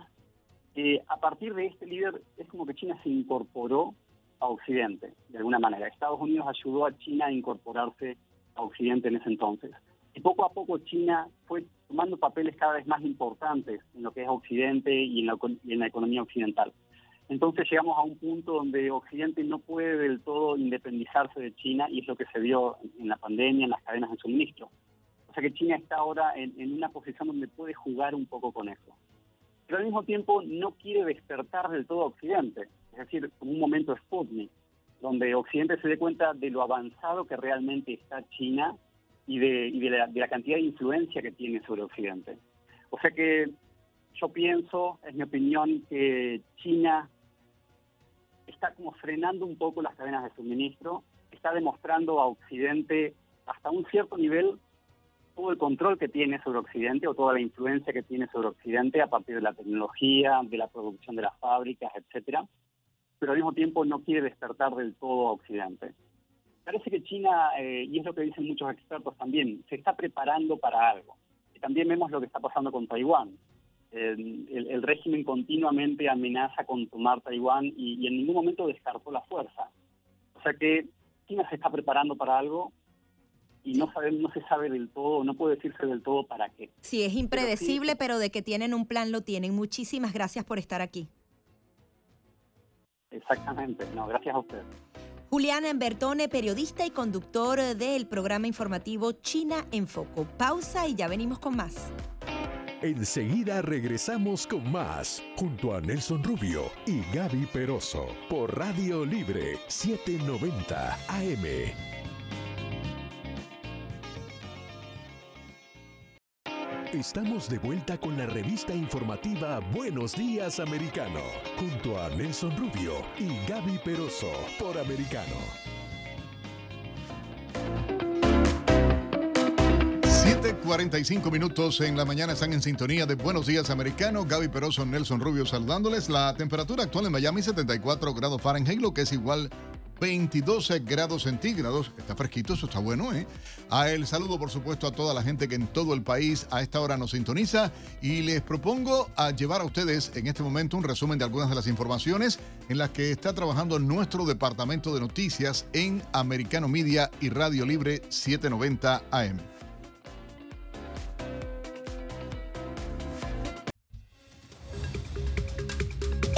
eh, a partir de este líder es como que China se incorporó a Occidente, de alguna manera. Estados Unidos ayudó a China a incorporarse a Occidente en ese entonces. Y poco a poco China fue tomando papeles cada vez más importantes en lo que es Occidente y en la, en la economía occidental. Entonces llegamos a un punto donde Occidente no puede del todo independizarse de China y es lo que se vio en la pandemia, en las cadenas de suministro. O sea que China está ahora en, en una posición donde puede jugar un poco con eso. Pero al mismo tiempo no quiere despertar del todo Occidente, es decir, un momento Sputnik, donde Occidente se dé cuenta de lo avanzado que realmente está China y, de, la, cantidad de influencia que tiene sobre Occidente. O sea que yo pienso, es mi opinión, que China está como frenando un poco las cadenas de suministro, está demostrando a Occidente hasta un cierto nivel todo el control que tiene sobre Occidente o toda la influencia que tiene sobre Occidente a partir de la tecnología, de la producción de las fábricas, etcétera, pero al mismo tiempo no quiere despertar del todo a Occidente. Parece que China, eh, y es lo que dicen muchos expertos también, se está preparando para algo. Y también vemos lo que está pasando con Taiwán. el, régimen continuamente amenaza con tomar Taiwán y, en ningún momento descartó la fuerza. O sea que China se está preparando para algo y no sabemos, no se sabe del todo, no puede decirse del todo para qué. Sí, es impredecible, pero, pero de que tienen un plan lo tienen. Muchísimas gracias por estar aquí. Exactamente, no, gracias a usted. Julián Bertone, periodista y conductor del programa informativo China en Foco. Pausa y ya venimos con más. Enseguida regresamos con más, junto a Nelson Rubio y Gaby Peroso, por Radio Libre 790 AM. Estamos de vuelta con la revista informativa Buenos Días Americano, junto a Nelson Rubio y Gaby Peroso por Americano. 7:45 minutos en la mañana están en sintonía de Buenos Días Americano. Gaby Peroso, Nelson Rubio saludándoles. La temperatura actual en Miami 74 grados Fahrenheit, lo que es igual 22 grados centígrados. Está fresquito, eso está bueno, ¿eh? A el saludo, por supuesto, a toda la gente que en todo el país a esta hora nos sintoniza y les propongo a llevar a ustedes en este momento un resumen de algunas de las informaciones en las que está trabajando nuestro departamento de noticias en Americano Media y Radio Libre 790 AM.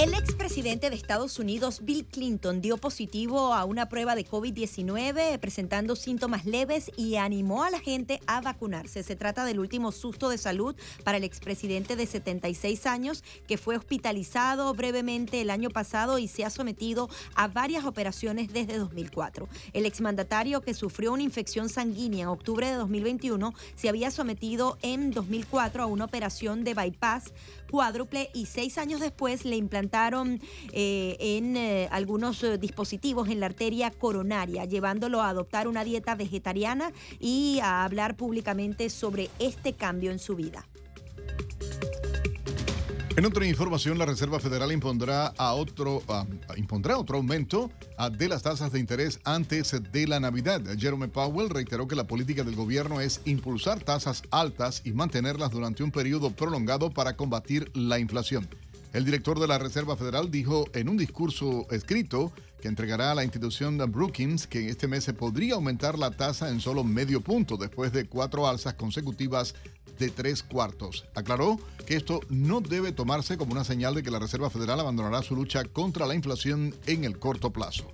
El expresidente de Estados Unidos, Bill Clinton, dio positivo a una prueba de COVID-19 presentando síntomas leves y animó a la gente a vacunarse. Se trata del último susto de salud para el expresidente de 76 años que fue hospitalizado brevemente el año pasado y se ha sometido a varias operaciones desde 2004. El exmandatario que sufrió una infección sanguínea en octubre de 2021 se había sometido en 2004 a una operación de bypass cuádruple y seis años después le implantaron eh, en eh, algunos eh, dispositivos en la arteria coronaria, llevándolo a adoptar una dieta vegetariana y a hablar públicamente sobre este cambio en su vida. En otra información, la Reserva Federal impondrá, a otro, impondrá otro aumento de las tasas de interés antes de la Navidad. Jerome Powell reiteró que la política del gobierno es impulsar tasas altas y mantenerlas durante un periodo prolongado para combatir la inflación. El director de la Reserva Federal dijo en un discurso escrito que entregará a la institución Brookings que este mes se podría aumentar la tasa en solo medio punto después de cuatro alzas consecutivas de tres cuartos. Aclaró que esto no debe tomarse como una señal de que la Reserva Federal abandonará su lucha contra la inflación en el corto plazo.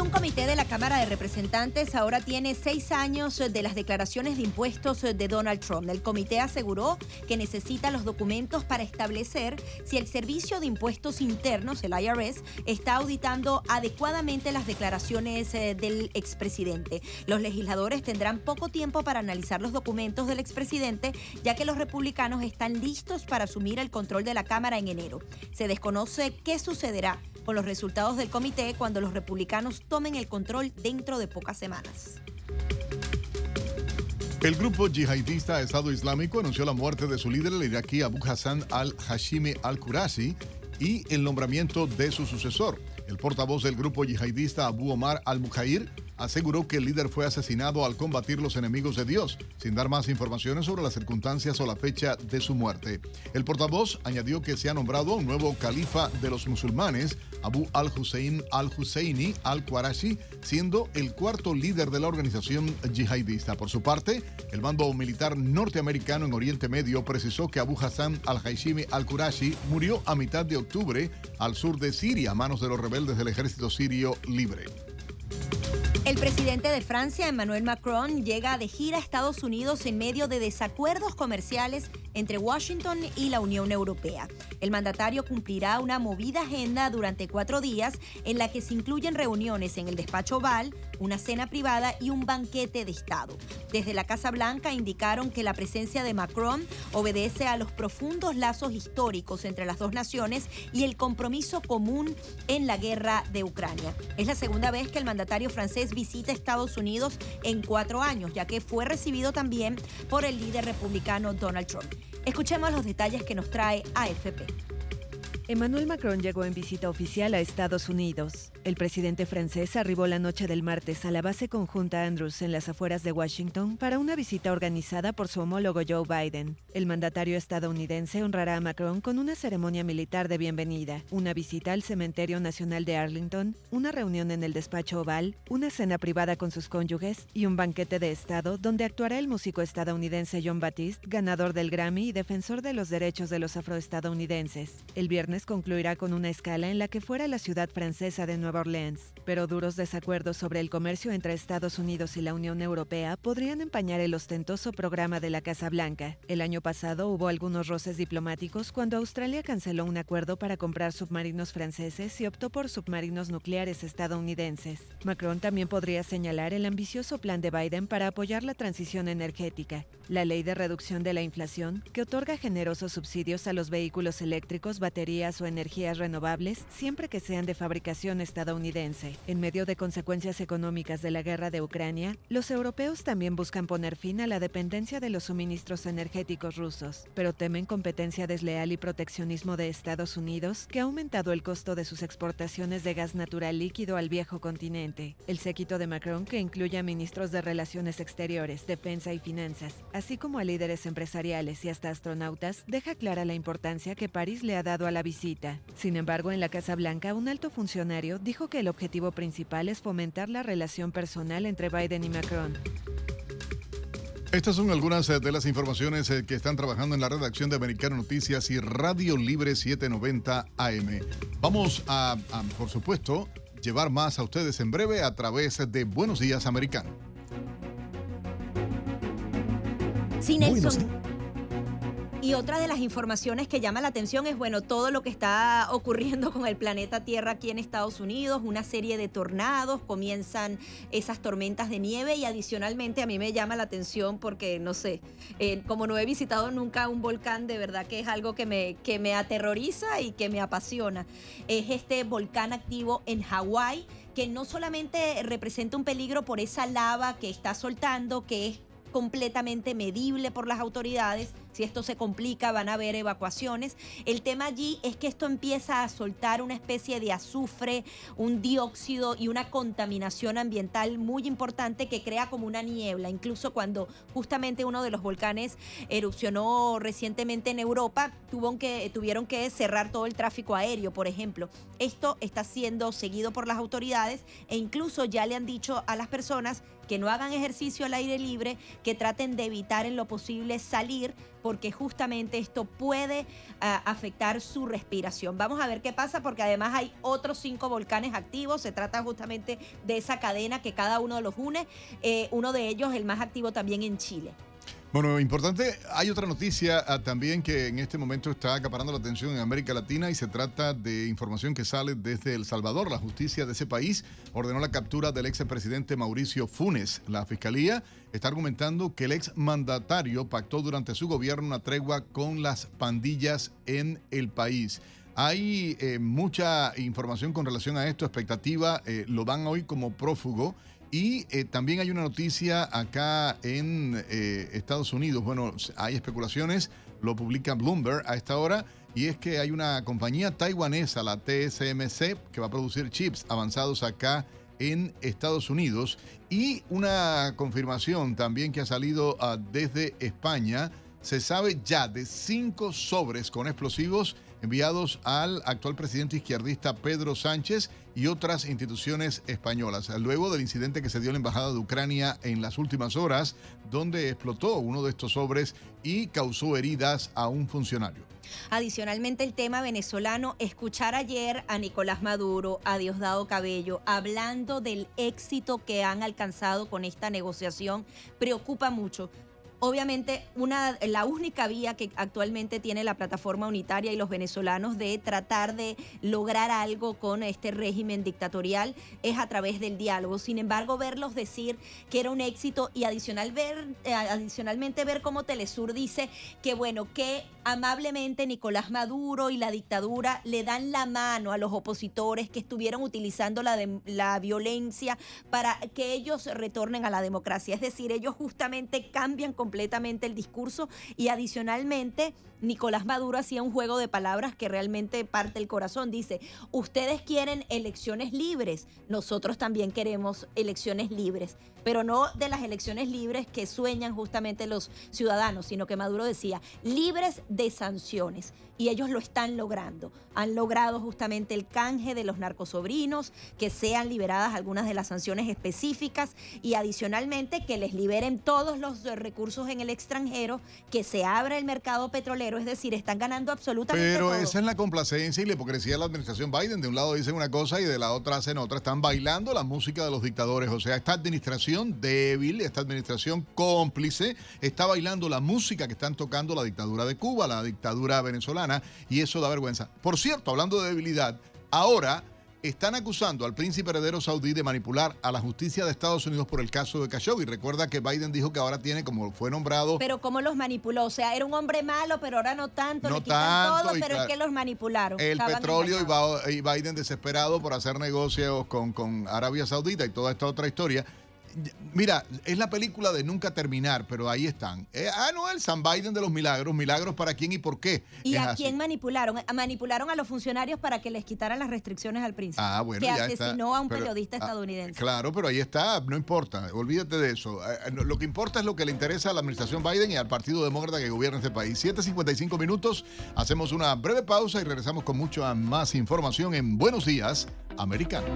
Un comité de la Cámara de Representantes ahora tiene seis años de las declaraciones de impuestos de Donald Trump. El comité aseguró que necesita los documentos para establecer si el Servicio de Impuestos Internos, el IRS, está auditando adecuadamente las declaraciones eh, del expresidente. Los legisladores tendrán poco tiempo para analizar los documentos del expresidente, ya que los republicanos están listos para asumir el control de la Cámara en enero. Se desconoce qué sucederá con los resultados del comité cuando los republicanos tomen el control dentro de pocas semanas. El grupo yihadista Estado Islámico anunció la muerte de su líder, el iraquí Abu Hassan al-Hashimi al-Qurasi, y el nombramiento de su sucesor. El portavoz del grupo yihadista Abu Omar al-Mujair aseguró que el líder fue asesinado al combatir los enemigos de Dios, sin dar más informaciones sobre las circunstancias o la fecha de su muerte. El portavoz añadió que se ha nombrado un nuevo califa de los musulmanes, Abu al-Hussein al-Husseini al-Qurashi, siendo el cuarto líder de la organización yihadista. Por su parte, el mando militar norteamericano en Oriente Medio precisó que Abu Hassan al-Haishimi al-Qurashi murió a mitad de octubre al sur de Siria a manos de los rebeldes del ejército sirio libre. El presidente de Francia, Emmanuel Macron, llega de gira a Estados Unidos en medio de desacuerdos comerciales entre Washington y la Unión Europea. El mandatario cumplirá una movida agenda durante cuatro días en la que se incluyen reuniones en el despacho Oval, una cena privada y un banquete de Estado. Desde la Casa Blanca indicaron que la presencia de Macron obedece a los profundos lazos históricos entre las dos naciones y el compromiso común en la guerra de Ucrania. Es la segunda vez que el mandatario francés visita Estados Unidos en cuatro años, ya que fue recibido también por el líder republicano Donald Trump. Escuchemos los detalles que nos trae AFP. Emmanuel Macron llegó en visita oficial a Estados Unidos. El presidente francés arribó la noche del martes a la base conjunta Andrews en las afueras de Washington para una visita organizada por su homólogo Joe Biden. El mandatario estadounidense honrará a Macron con una ceremonia militar de bienvenida, una visita al Cementerio Nacional de Arlington, una reunión en el despacho oval, una cena privada con sus cónyuges y un banquete de Estado donde actuará el músico estadounidense John Batiste, ganador del Grammy y defensor de los derechos de los afroestadounidenses. El viernes concluirá con una escala en la que fuera la ciudad francesa de Nueva Orleans, pero duros desacuerdos sobre el comercio entre Estados Unidos y la Unión Europea podrían empañar el ostentoso programa de la Casa Blanca. El año pasado hubo algunos roces diplomáticos cuando Australia canceló un acuerdo para comprar submarinos franceses y optó por submarinos nucleares estadounidenses. Macron también podría señalar el ambicioso plan de Biden para apoyar la transición energética, la ley de reducción de la inflación, que otorga generosos subsidios a los vehículos eléctricos, baterías o energías renovables siempre que sean de fabricación estadounidense. En medio de consecuencias económicas de la guerra de Ucrania, los europeos también buscan poner fin a la dependencia de los suministros energéticos rusos, pero temen competencia desleal y proteccionismo de Estados Unidos que ha aumentado el costo de sus exportaciones de gas natural líquido al viejo continente. El séquito de Macron, que incluye a ministros de Relaciones Exteriores, Defensa y Finanzas, así como a líderes empresariales y hasta astronautas, deja clara la importancia que París le ha dado a la visita sin embargo, en la Casa Blanca, un alto funcionario dijo que el objetivo principal es fomentar la relación personal entre Biden y Macron. Estas son algunas eh, de las informaciones eh, que están trabajando en la redacción de Americano Noticias y Radio Libre 790 AM. Vamos a, por supuesto, llevar más a ustedes en breve a través de Buenos Días Americano. Sí, Nelson. Y otra de las informaciones que llama la atención es, bueno, todo lo que está ocurriendo con el planeta Tierra aquí en Estados Unidos, una serie de tornados, comienzan esas tormentas de nieve y adicionalmente a mí me llama la atención porque, no sé, eh, como no he visitado nunca un volcán, de verdad que es algo que me, que me aterroriza y que me apasiona. Es este volcán activo en Hawái que no solamente representa un peligro por esa lava que está soltando, que es completamente medible por las autoridades. Si esto se complica, van a haber evacuaciones. El tema allí es que esto empieza a soltar una especie de azufre, un dióxido y una contaminación ambiental muy importante que crea como una niebla. Incluso cuando justamente uno de los volcanes erupcionó recientemente en Europa, que, tuvieron que cerrar todo el tráfico aéreo, por ejemplo. Esto está siendo seguido por las autoridades e incluso ya le han dicho a las personas que no hagan ejercicio al aire libre, que traten de evitar en lo posible salir porque justamente esto puede ah, afectar su respiración. Vamos a ver qué pasa porque además hay otros cinco volcanes activos. Se trata justamente de esa cadena que cada uno los une. Eh, uno de ellos, el más activo también en Chile. Bueno, importante, hay otra noticia ah, también que en este momento está acaparando la atención en América Latina y se trata de información que sale desde El Salvador. La justicia de ese país ordenó la captura del ex presidente Mauricio Funes. La fiscalía está argumentando que el ex mandatario pactó durante su gobierno una tregua con las pandillas en el país. Hay eh, mucha información con relación a esto, expectativa, eh, lo dan hoy como prófugo y eh, también hay una noticia acá en eh, Estados Unidos. Bueno, hay especulaciones, lo publica Bloomberg a esta hora, y es que hay una compañía taiwanesa, la TSMC, que va a producir chips avanzados acá en Estados Unidos. Y una confirmación también que ha salido ah, desde España. Se sabe ya de cinco sobres con explosivos enviados al actual presidente izquierdista Pedro Sánchez y otras instituciones españolas, luego del incidente que se dio en la Embajada de Ucrania en las últimas horas, donde explotó uno de estos sobres y causó heridas a un funcionario. Adicionalmente, el tema venezolano, escuchar ayer a Nicolás Maduro, a Diosdado Cabello, hablando del éxito que han alcanzado con esta negociación, preocupa mucho obviamente una, la única vía que actualmente tiene la plataforma unitaria y los venezolanos de tratar de lograr algo con este régimen dictatorial es a través del diálogo. Sin embargo, verlos decir que era un éxito y adicional ver, eh, adicionalmente ver cómo Telesur dice que bueno, que amablemente Nicolás Maduro y la dictadura le dan la mano a los opositores que estuvieron utilizando la, la violencia para que ellos retornen a la democracia. Es decir, ellos justamente cambian con completamente el discurso y adicionalmente Nicolás Maduro hacía un juego de palabras que realmente parte el corazón. Dice, ustedes quieren elecciones libres, nosotros también queremos elecciones libres, pero no de las elecciones libres que sueñan justamente los ciudadanos, sino que Maduro decía, libres de sanciones. Y ellos lo están logrando. Han logrado justamente el canje de los narcosobrinos, que sean liberadas algunas de las sanciones específicas y adicionalmente que les liberen todos los recursos en el extranjero, que se abra el mercado petrolero es decir, están ganando absolutamente Pero esa es la complacencia y la hipocresía de la administración Biden. De un lado dicen una cosa y de la otra hacen otra. Están bailando la música de los dictadores. O sea, esta administración débil, esta administración cómplice, está bailando la música que están tocando la dictadura de Cuba, la dictadura venezolana, y eso da vergüenza. Por cierto, hablando de debilidad, ahora están acusando al príncipe heredero saudí de manipular a la justicia de Estados Unidos por el caso de Khashoggi. Recuerda que Biden dijo que ahora tiene, como fue nombrado... Pero ¿cómo los manipuló? O sea, era un hombre malo, pero ahora no tanto, no le quitan todo, pero es que los manipularon. El petróleo y Biden desesperado por hacer negocios con, con Arabia Saudita y toda esta otra historia. Mira, es la película de nunca terminar, pero ahí están. Eh, ah, no, el San Biden de los milagros. ¿Milagros para quién y por qué? ¿Y a quién manipularon? Manipularon a los funcionarios para que les quitaran las restricciones al príncipe. Ah, bueno, que asesinó a un periodista ah, estadounidense. Claro, pero ahí está, no importa, olvídate de eso. Eh, eh, lo que importa es lo que le interesa a la administración Biden y al Partido Demócrata que gobierna este país. 7.55 minutos, hacemos una breve pausa y regresamos con mucho más información en Buenos Días, Americano.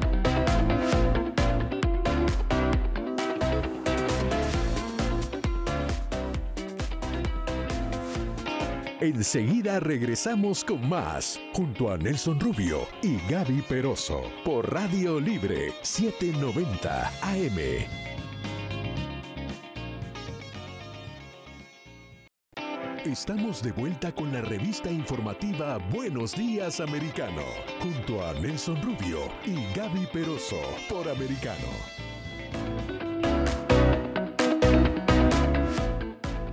Enseguida regresamos con más, junto a Nelson Rubio y Gaby Peroso, por Radio Libre 790 AM. Estamos de vuelta con la revista informativa Buenos Días Americano, junto a Nelson Rubio y Gaby Peroso, por Americano.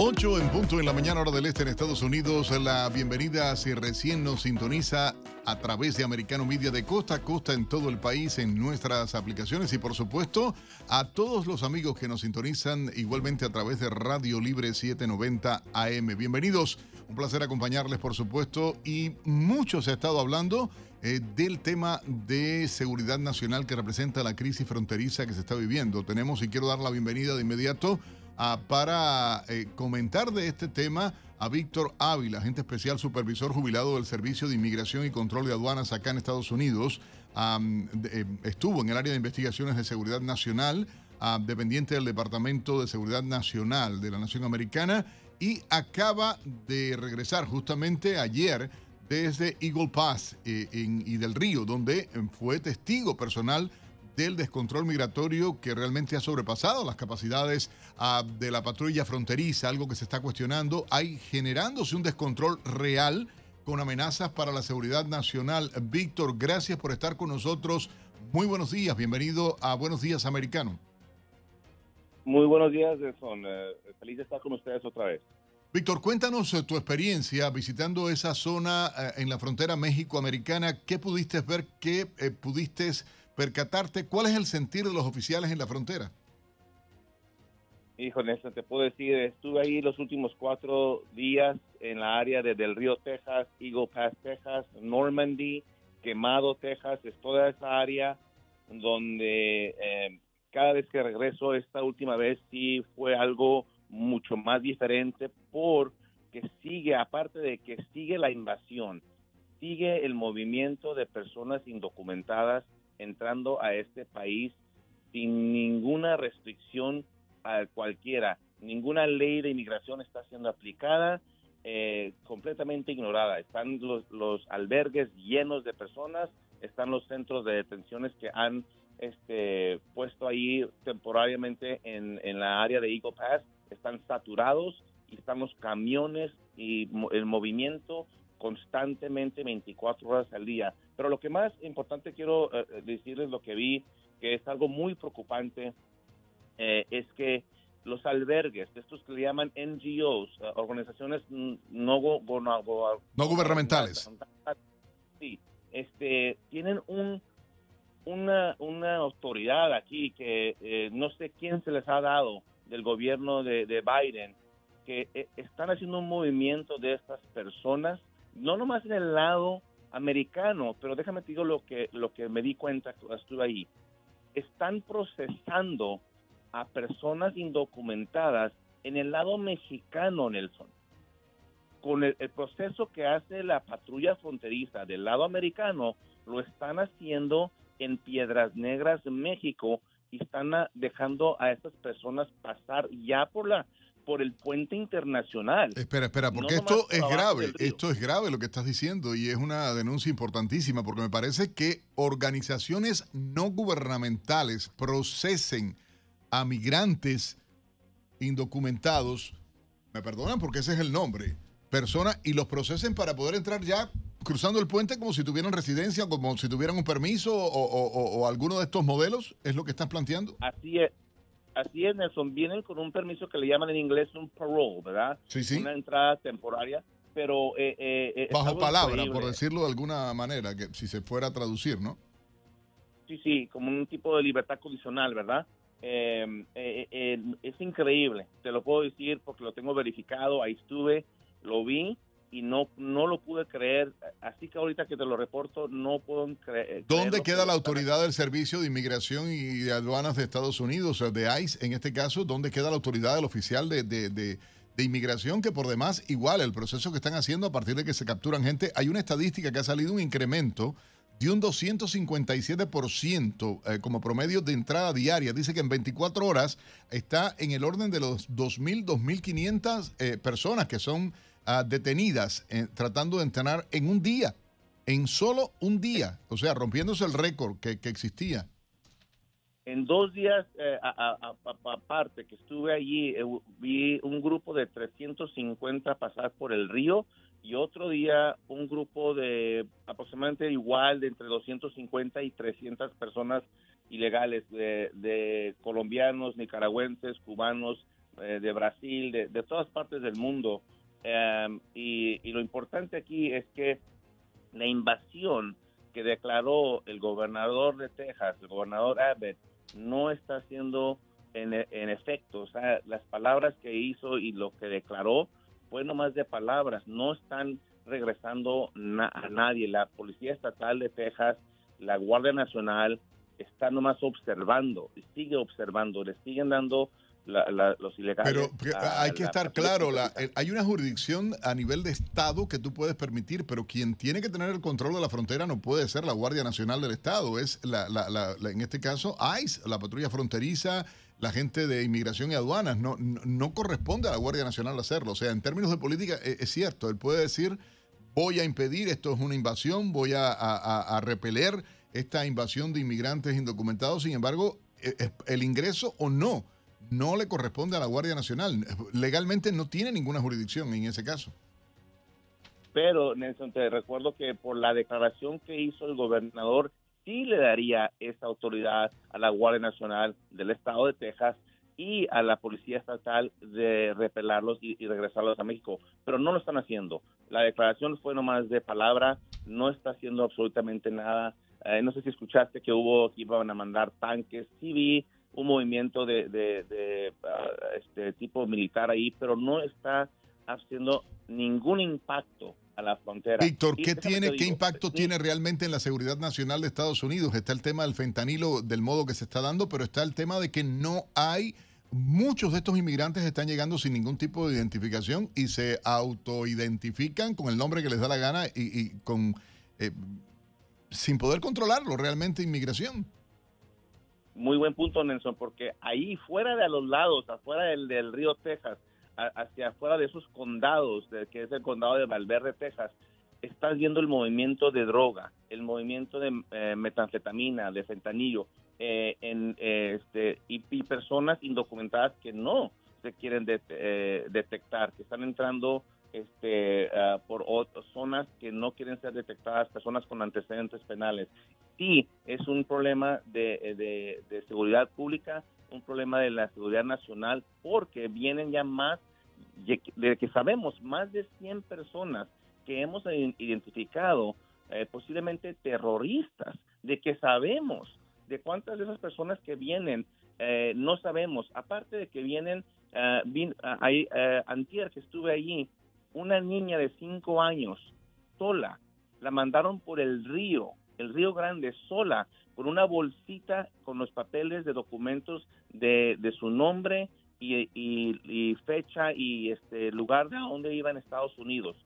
8 en punto en la mañana hora del este en Estados Unidos. La bienvenida si recién nos sintoniza a través de Americano Media de costa a costa en todo el país en nuestras aplicaciones y por supuesto a todos los amigos que nos sintonizan igualmente a través de Radio Libre 790 AM. Bienvenidos, un placer acompañarles por supuesto y mucho se ha estado hablando eh, del tema de seguridad nacional que representa la crisis fronteriza que se está viviendo. Tenemos y quiero dar la bienvenida de inmediato para eh, comentar de este tema a Víctor Ávila, agente especial supervisor jubilado del Servicio de Inmigración y Control de Aduanas acá en Estados Unidos. Eh, estuvo en el área de investigaciones de seguridad nacional, dependiente del Departamento de Seguridad Nacional de la Nación Americana y acaba de regresar justamente ayer desde Eagle Pass eh, y del Río, donde fue testigo personal del descontrol migratorio que realmente ha sobrepasado las capacidades ah, de la patrulla fronteriza, algo que se está cuestionando. Hay generándose un descontrol real con amenazas para la seguridad nacional. Víctor, gracias por estar con nosotros. Muy buenos días, bienvenido a Buenos Días Americano. Muy buenos días, Nelson. Eh, feliz de estar con ustedes otra vez. Víctor, cuéntanos eh, tu experiencia visitando esa zona eh, en la frontera México-Americana. ¿Qué pudiste ver? ¿Qué pudiste percatarte cuál es el sentir de los oficiales en la frontera. Hijo Néstor, te puedo decir, estuve ahí los últimos cuatro días en la área de Del Río, Texas, Eagle Pass, Texas, Normandy, Quemado, Texas, es toda esa área donde eh, cada vez que regreso, esta última vez sí fue algo mucho más diferente porque sigue, aparte de que sigue la invasión, sigue el movimiento de personas indocumentadas entrando a este país sin ninguna restricción a cualquiera. Ninguna ley de inmigración está siendo aplicada, eh, completamente ignorada. Están los, albergues llenos de personas, están los centros de detenciones que han este, puesto ahí temporariamente en, en la área de Eagle Pass, están saturados y están los camiones y el movimiento constantemente 24 horas al día. Pero lo que más importante quiero eh, eh, decirles lo que vi, que es algo muy preocupante, eh, es que los albergues, estos que le llaman NGOs, organizaciones no, no gubernamentales, sí, este, tienen un, una, una autoridad aquí que no sé quién se les ha dado del gobierno de, de Biden, que eh, están haciendo un movimiento de estas personas, no nomás en el lado americano, pero déjame te digo lo que, lo que me di cuenta cuando estuve ahí. Están procesando a personas indocumentadas en el lado mexicano, Nelson. Con el, proceso que hace la patrulla fronteriza del lado americano, lo están haciendo en Piedras Negras, México, y están dejando a estas personas pasar ya por la por el puente internacional. Espera, espera, porque esto es grave, esto es grave lo que estás diciendo y es una denuncia importantísima porque me parece que organizaciones no gubernamentales procesen a migrantes indocumentados, me perdonan porque ese es el nombre, personas y los procesen para poder entrar ya cruzando el puente como si tuvieran residencia, como si tuvieran un permiso o, alguno de estos modelos, ¿es lo que estás planteando? Así es. Así es, Nelson. Vienen con un permiso que le llaman en inglés un parole, ¿verdad? Sí, sí. Una entrada temporaria, pero... Eh, eh, eh Bajo palabra, por decirlo de alguna manera, que si se fuera a traducir, ¿no? Sí, sí, como un tipo de libertad condicional, ¿verdad? Em, eh, es increíble, te lo puedo decir porque lo tengo verificado, ahí estuve, lo vi y no, no lo pude creer. Así que ahorita que te lo reporto, no puedo creer. ¿Dónde queda la autoridad del Servicio de Inmigración y de Aduanas de Estados Unidos, de ICE en este caso? ¿Dónde queda la autoridad del oficial de, de, de, de, inmigración? Que por demás, igual, el proceso que están haciendo a partir de que se capturan gente, hay una estadística que ha salido un incremento de un 257% eh, como promedio de entrada diaria. Dice que en 24 horas está en el orden de los 2.000, 2.500 eh, personas que son detenidas eh, tratando de entrenar en un día, en solo un día, o sea, rompiéndose el récord que, existía. En dos días, eh, aparte que estuve allí, eh, vi un grupo de 350 pasar por el río y otro día un grupo de aproximadamente igual de entre 250 y 300 personas ilegales de, colombianos, nicaragüenses, cubanos, de Brasil, de, de, todas partes del mundo. Em, y, lo importante aquí es que la invasión que declaró el gobernador de Texas, el gobernador Abbott, no está haciendo en, efecto. O sea, las palabras que hizo y lo que declaró fue nomás de palabras, no están regresando a nadie. La Policía Estatal de Texas, la Guardia Nacional, está nomás observando, sigue observando, le siguen dando los ilegales. Pero, hay que estar claro, hay una jurisdicción a nivel de Estado que tú puedes permitir, pero quien tiene que tener el control de la frontera no puede ser la Guardia Nacional del Estado, es la, en este caso ICE, la patrulla fronteriza, la gente de inmigración y aduanas, no, no, corresponde a la Guardia Nacional hacerlo. O sea, en términos de política e, es, cierto, él puede decir, voy a impedir, esto es una invasión, voy a, a repeler esta invasión de inmigrantes indocumentados, sin embargo, e, el ingreso o no no le corresponde a la Guardia Nacional. Legalmente no tiene ninguna jurisdicción en ese caso. Pero, Nelson, te recuerdo que por la declaración que hizo el gobernador, sí le daría esa autoridad a la Guardia Nacional del Estado de Texas y a la Policía Estatal de repelarlos y, regresarlos a México. Pero no lo están haciendo. La declaración fue nomás de palabra, no está haciendo absolutamente nada. Eh, no sé si escuchaste que hubo, que iban a mandar tanques. Sí un movimiento de, ah, este tipo militar ahí, pero no está haciendo ningún impacto a la frontera. Víctor, ¿qué tiene, qué impacto tiene realmente en la seguridad nacional de Estados Unidos? Está el tema del fentanilo del modo que se está dando, pero está el tema de que no hay muchos de estos inmigrantes están llegando sin ningún tipo de identificación y se autoidentifican con el nombre que les da la gana y, con eh, sin poder controlarlo realmente inmigración. Muy buen punto, Nelson, porque ahí fuera de los lados, afuera del, del río Texas, hacia afuera de esos condados, de, que es el condado de Valverde, Texas, estás viendo el movimiento de droga, el movimiento de eh, metanfetamina, de fentanillo, eh, en, eh, este, y, personas indocumentadas que no se quieren detectar, que están entrando este, ah, por otras zonas que no quieren ser detectadas, personas con antecedentes penales. Sí, es un problema de, de, seguridad pública, un problema de la seguridad nacional, porque vienen ya más, de que sabemos, más de 100 personas que hemos identificado, eh, posiblemente terroristas, de que sabemos de cuántas de esas personas que vienen, eh, no sabemos, aparte de que vienen Uh, antier que estuve allí, una niña de cinco años, sola, la mandaron por el río, el río Grande, sola, con una bolsita con los papeles de documentos de, de su nombre y, y, fecha y este lugar de a dónde iba en Estados Unidos.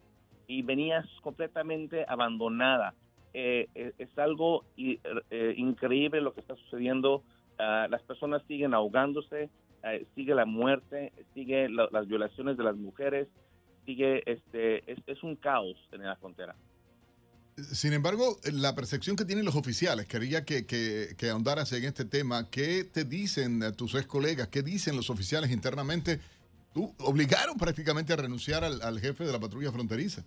Y venía completamente abandonada. Eh, eh, es algo eh, increíble lo que está sucediendo. Ah, las personas siguen ahogándose, sigue la muerte, sigue las violaciones de las mujeres, sigue este es, es un caos en la frontera. Sin embargo, la percepción que tienen los oficiales, quería que, que, ahondaras en este tema. ¿Qué te dicen tus ex colegas? ¿Qué dicen los oficiales internamente? Tú obligaron prácticamente a renunciar al, jefe de la patrulla fronteriza.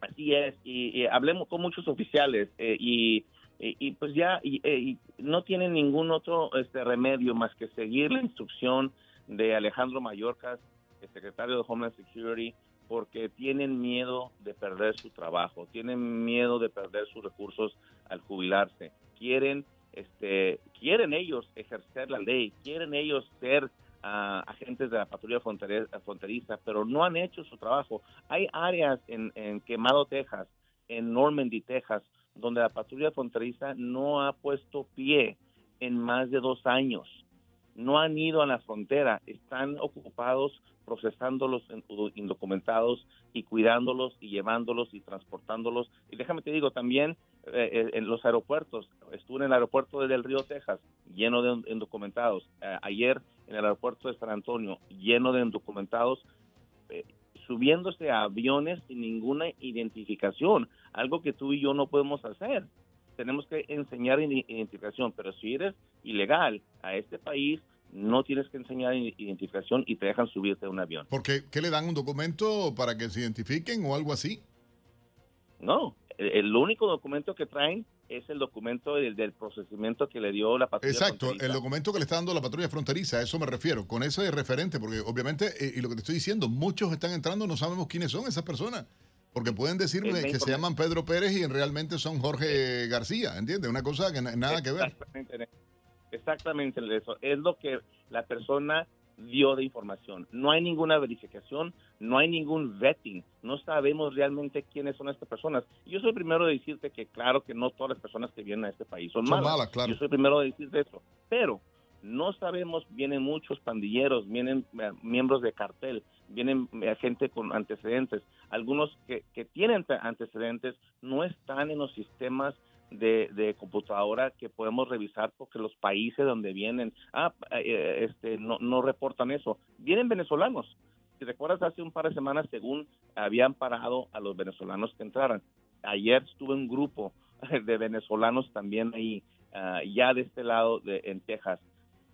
Así es, y, hablemos con muchos oficiales eh, y, y, pues ya y, no tienen ningún otro este remedio más que seguir la instrucción de Alejandro Mayorkas, el secretario de Homeland Security, porque tienen miedo de perder su trabajo, tienen miedo de perder sus recursos al jubilarse, quieren, este, quieren ellos ejercer la ley, quieren ellos ser ah, agentes de la patrulla fronteriza, pero no han hecho su trabajo. Hay áreas en, en Quemado, Texas, en Normandy, Texas, donde la patrulla fronteriza no ha puesto pie en más de dos años. No han ido a la frontera, están ocupados procesando los indocumentados y cuidándolos y llevándolos y transportándolos. Y déjame te digo también eh, eh, en los aeropuertos. Estuve en el aeropuerto de Del Río, Texas, lleno de indocumentados. Eh, ayer en el aeropuerto de San Antonio, lleno de indocumentados. subiéndose a aviones sin ninguna identificación, algo que tú y yo no podemos hacer. Tenemos que enseñar identificación, pero si eres ilegal a este país, no tienes que enseñar identificación y te dejan subirte a un avión. ¿Por qué? ¿Qué le dan un documento para que se identifiquen o algo así? No, el, único documento que traen es el documento del, procesamiento que le dio la patrulla Exacto, el documento que le está dando la patrulla fronteriza, a eso me refiero, con ese referente, porque obviamente, eh, y lo que te estoy diciendo, muchos están entrando, no sabemos quiénes son esas personas. Porque pueden decirme que se llaman Pedro Pérez y realmente son Jorge García, ¿entiendes? Una cosa que nada que ver. Exactamente eso. Es lo que la persona dio de información. No hay ninguna verificación, no hay ningún vetting, no sabemos realmente quiénes son estas personas. Yo soy el primero de decirte que claro que no todas las personas que vienen a este país son, malas. claro. Yo soy el primero de decirte eso. Pero no sabemos, vienen muchos pandilleros, vienen eh, miembros de cartel, vienen eh, gente con antecedentes. Algunos que, que tienen antecedentes no están en los sistemas de, computadora que podemos revisar porque los países donde vienen, ah, eh, este, no, no reportan eso. Vienen venezolanos. Si recuerdas, hace un par de semanas, según habían parado a los venezolanos que entraran. Ayer estuve un grupo de venezolanos también ahí, ah, ya de este lado de, en Texas.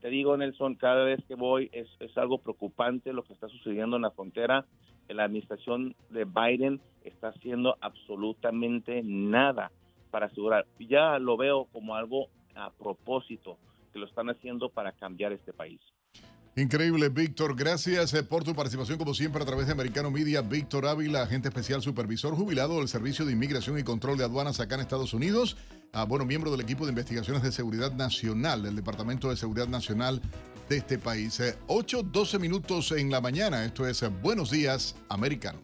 Te digo, Nelson, cada vez que voy es, es algo preocupante lo que está sucediendo en la frontera. La administración de Biden está haciendo absolutamente nada para asegurar. Ya lo veo como algo a propósito que lo están haciendo para cambiar este país. Increíble, Víctor. Gracias eh, por tu participación, como siempre, a través de Americano Media. Víctor Ávila, agente especial supervisor jubilado del Servicio de Inmigración y Control de Aduanas acá en Estados Unidos. Ah, bueno, miembro del equipo de investigaciones de seguridad nacional del Departamento de Seguridad Nacional de este país. 8, eh, 12 minutos en la mañana. Esto es eh, Buenos Días, Americano.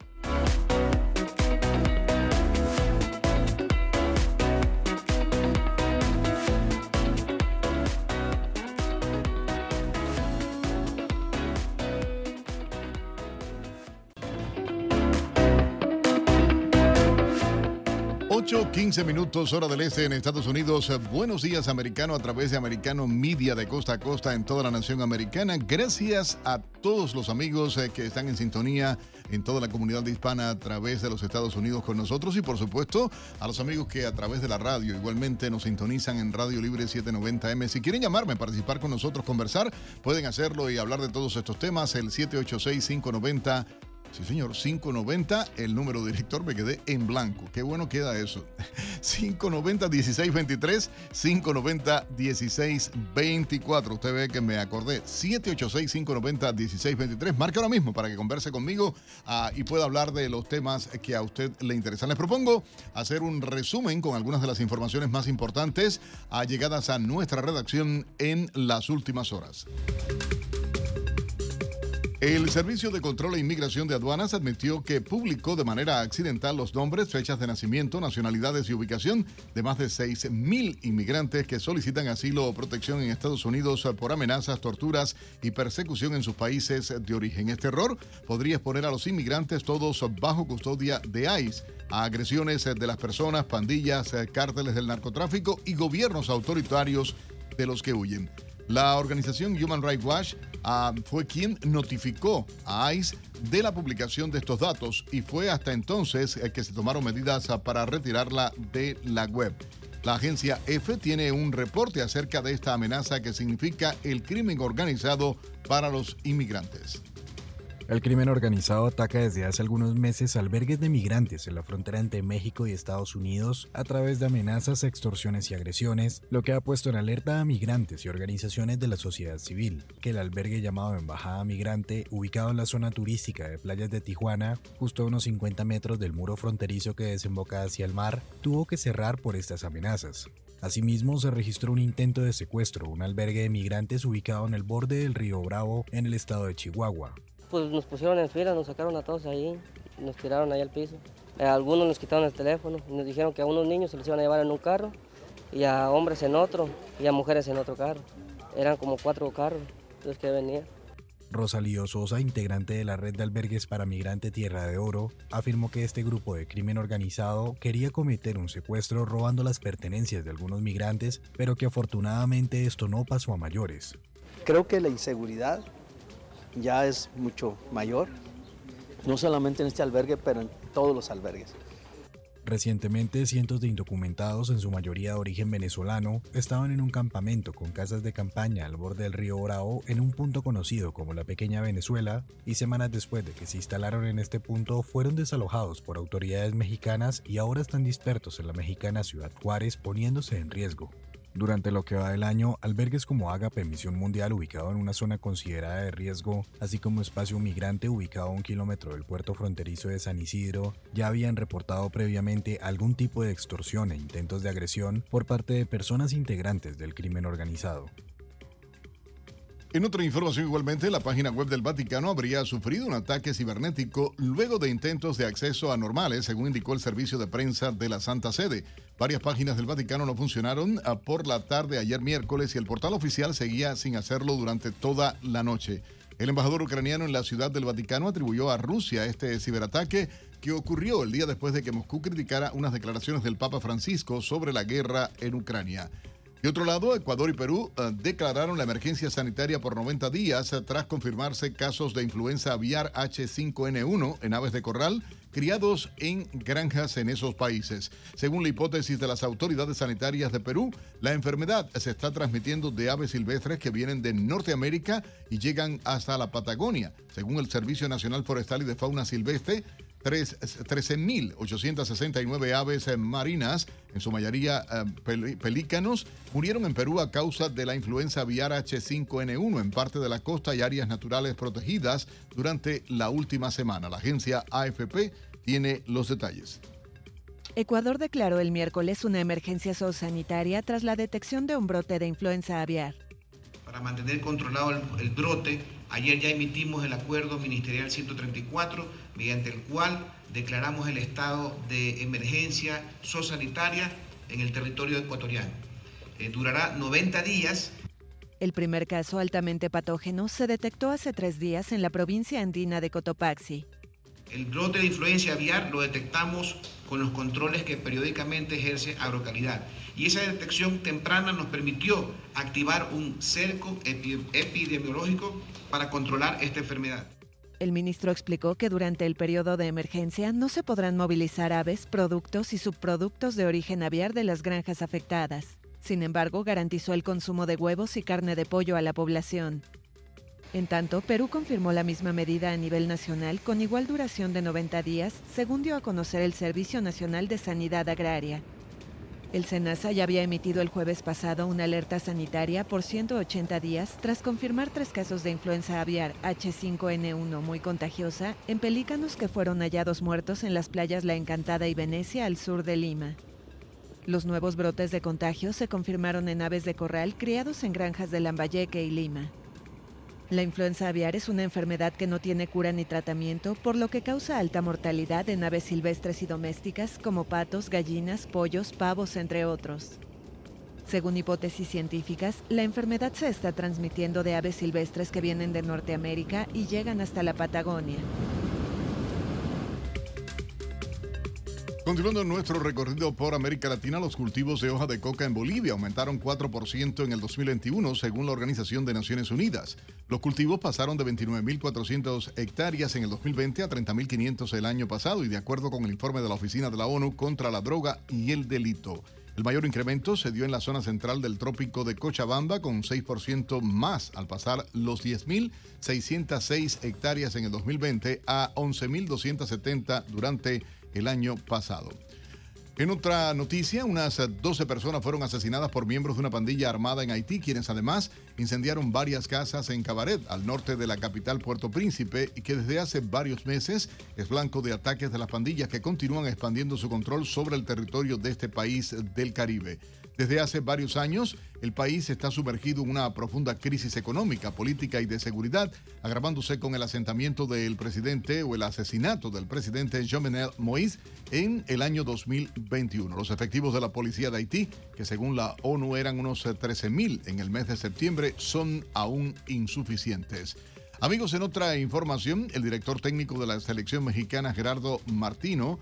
15 minutos, hora del este en Estados Unidos. Buenos días, americano, a través de Americano Media de costa a costa en toda la nación americana. Gracias a todos los amigos eh, que están en sintonía en toda la comunidad hispana a través de los Estados Unidos con nosotros y, por supuesto, a los amigos que a través de la radio igualmente nos sintonizan en Radio Libre 790M. Si quieren llamarme, participar con nosotros, conversar, pueden hacerlo y hablar de todos estos temas. El 786 590 Sí, señor, 590, el número director, me quedé en blanco. Qué bueno queda eso. 590-1623, 590-1624. Usted ve que me acordé. 786-590-1623. Marque ahora mismo para que converse conmigo ah, y pueda hablar de los temas que a usted le interesan. Les propongo hacer un resumen con algunas de las informaciones más importantes allegadas a nuestra redacción en las últimas horas. El Servicio de Control e Inmigración de Aduanas admitió que publicó de manera accidental los nombres, fechas de nacimiento, nacionalidades y ubicación de más de 6.000 inmigrantes que solicitan asilo o protección en Estados Unidos por amenazas, torturas y persecución en sus países de origen. Este error podría exponer a los inmigrantes todos bajo custodia de ICE a agresiones de las personas, pandillas, cárteles del narcotráfico y gobiernos autoritarios de los que huyen. La organización Human Rights Watch ah, fue quien notificó a ICE de la publicación de estos datos y fue hasta entonces que se tomaron medidas ah, para retirarla de la web. La agencia F tiene un reporte acerca de esta amenaza que significa el crimen organizado para los inmigrantes. El crimen organizado ataca desde hace algunos meses albergues de migrantes en la frontera entre México y Estados Unidos a través de amenazas, extorsiones y agresiones, lo que ha puesto en alerta a migrantes y organizaciones de la sociedad civil, que el albergue llamado Embajada Migrante, ubicado en la zona turística de playas de Tijuana, justo a unos 50 metros del muro fronterizo que desemboca hacia el mar, tuvo que cerrar por estas amenazas. Asimismo, se registró un intento de secuestro, un albergue de migrantes ubicado en el borde del río Bravo, en el estado de Chihuahua. Pues nos pusieron en fila, nos sacaron a todos ahí, nos tiraron ahí al piso. A eh, algunos nos quitaron el teléfono, nos dijeron que a unos niños se los iban a llevar en un carro y a hombres en otro y a mujeres en otro carro. Eran como cuatro carros los que venían. Rosalío Sosa, integrante de la red de albergues para migrante Tierra de Oro, afirmó que este grupo de crimen organizado quería cometer un secuestro robando las pertenencias de algunos migrantes, pero que afortunadamente esto no pasó a mayores. Creo que la inseguridad ya es mucho mayor, no solamente en este albergue, pero en todos los albergues. Recientemente, cientos de indocumentados, en su mayoría de origen venezolano, estaban en un campamento con casas de campaña al borde del río Orao en un punto conocido como la Pequeña Venezuela, y semanas después de que se instalaron en este punto fueron desalojados por autoridades mexicanas y ahora están dispersos en la mexicana Ciudad Juárez poniéndose en riesgo. Durante lo que va del año, albergues como Agape Misión Mundial ubicado en una zona considerada de riesgo, así como Espacio Migrante ubicado a un kilómetro del puerto fronterizo de San Isidro, ya habían reportado previamente algún tipo de extorsión e intentos de agresión por parte de personas integrantes del crimen organizado. En otra información igualmente, la página web del Vaticano habría sufrido un ataque cibernético luego de intentos de acceso anormales, según indicó el servicio de prensa de la Santa Sede. Varias páginas del Vaticano no funcionaron ah, por la tarde ayer miércoles y el portal oficial seguía sin hacerlo durante toda la noche. El embajador ucraniano en la ciudad del Vaticano atribuyó a Rusia este ciberataque que ocurrió el día después de que Moscú criticara unas declaraciones del Papa Francisco sobre la guerra en Ucrania. De otro lado, Ecuador y Perú eh, declararon la emergencia sanitaria por 90 días eh, tras confirmarse casos de influenza aviar H5N1 en aves de corral criados en granjas en esos países. Según la hipótesis de las autoridades sanitarias de Perú, la enfermedad se está transmitiendo de aves silvestres que vienen de Norteamérica y llegan hasta la Patagonia. Según el Servicio Nacional Forestal y de Fauna Silvestre, 13.869 aves marinas, en su mayoría eh, pelícanos, murieron en Perú a causa de la influenza aviar H5N1 en parte de la costa y áreas naturales protegidas durante la última semana. La agencia AFP tiene los detalles. Ecuador declaró el miércoles una emergencia zoosanitaria tras la detección de un brote de influenza aviar. Para mantener controlado el brote, Ayer ya emitimos el acuerdo ministerial 134, mediante el cual declaramos el estado de emergencia zoosanitaria en el territorio ecuatoriano. Eh, durará 90 días. El primer caso altamente patógeno se detectó hace tres días en la provincia andina de Cotopaxi. El brote de influencia aviar lo detectamos con los controles que periódicamente ejerce Agrocalidad. Y esa detección temprana nos permitió activar un cerco epidemiológico para controlar esta enfermedad. El ministro explicó que durante el periodo de emergencia no se podrán movilizar aves, productos y subproductos de origen aviar de las granjas afectadas. Sin embargo, garantizó el consumo de huevos y carne de pollo a la población. En tanto, Perú confirmó la misma medida a nivel nacional con igual duración de 90 días, según dio a conocer el Servicio Nacional de Sanidad Agraria. El SENASA ya había emitido el jueves pasado una alerta sanitaria por 180 días tras confirmar tres casos de influenza aviar H5N1 muy contagiosa en pelícanos que fueron hallados muertos en las playas La Encantada y Venecia al sur de Lima. Los nuevos brotes de contagio se confirmaron en aves de corral criados en granjas de Lambayeque y Lima. La influenza aviar es una enfermedad que no tiene cura ni tratamiento, por lo que causa alta mortalidad en aves silvestres y domésticas como patos, gallinas, pollos, pavos, entre otros. Según hipótesis científicas, la enfermedad se está transmitiendo de aves silvestres que vienen de Norteamérica y llegan hasta la Patagonia. Continuando nuestro recorrido por América Latina, los cultivos de hoja de coca en Bolivia aumentaron 4% en el 2021, según la Organización de Naciones Unidas. Los cultivos pasaron de 29.400 hectáreas en el 2020 a 30.500 el año pasado y de acuerdo con el informe de la Oficina de la ONU contra la Droga y el Delito. El mayor incremento se dio en la zona central del trópico de Cochabamba con 6% más al pasar los 10.606 hectáreas en el 2020 a 11.270 durante el año pasado. En otra noticia, unas 12 personas fueron asesinadas por miembros de una pandilla armada en Haití, quienes además incendiaron varias casas en Cabaret, al norte de la capital Puerto Príncipe, y que desde hace varios meses es blanco de ataques de las pandillas que continúan expandiendo su control sobre el territorio de este país del Caribe. Desde hace varios años, el país está sumergido en una profunda crisis económica, política y de seguridad, agravándose con el asentamiento del presidente o el asesinato del presidente Jovenel Moïse en el año 2021. Los efectivos de la policía de Haití, que según la ONU eran unos 13.000 en el mes de septiembre, son aún insuficientes. Amigos, en otra información, el director técnico de la selección mexicana, Gerardo Martino,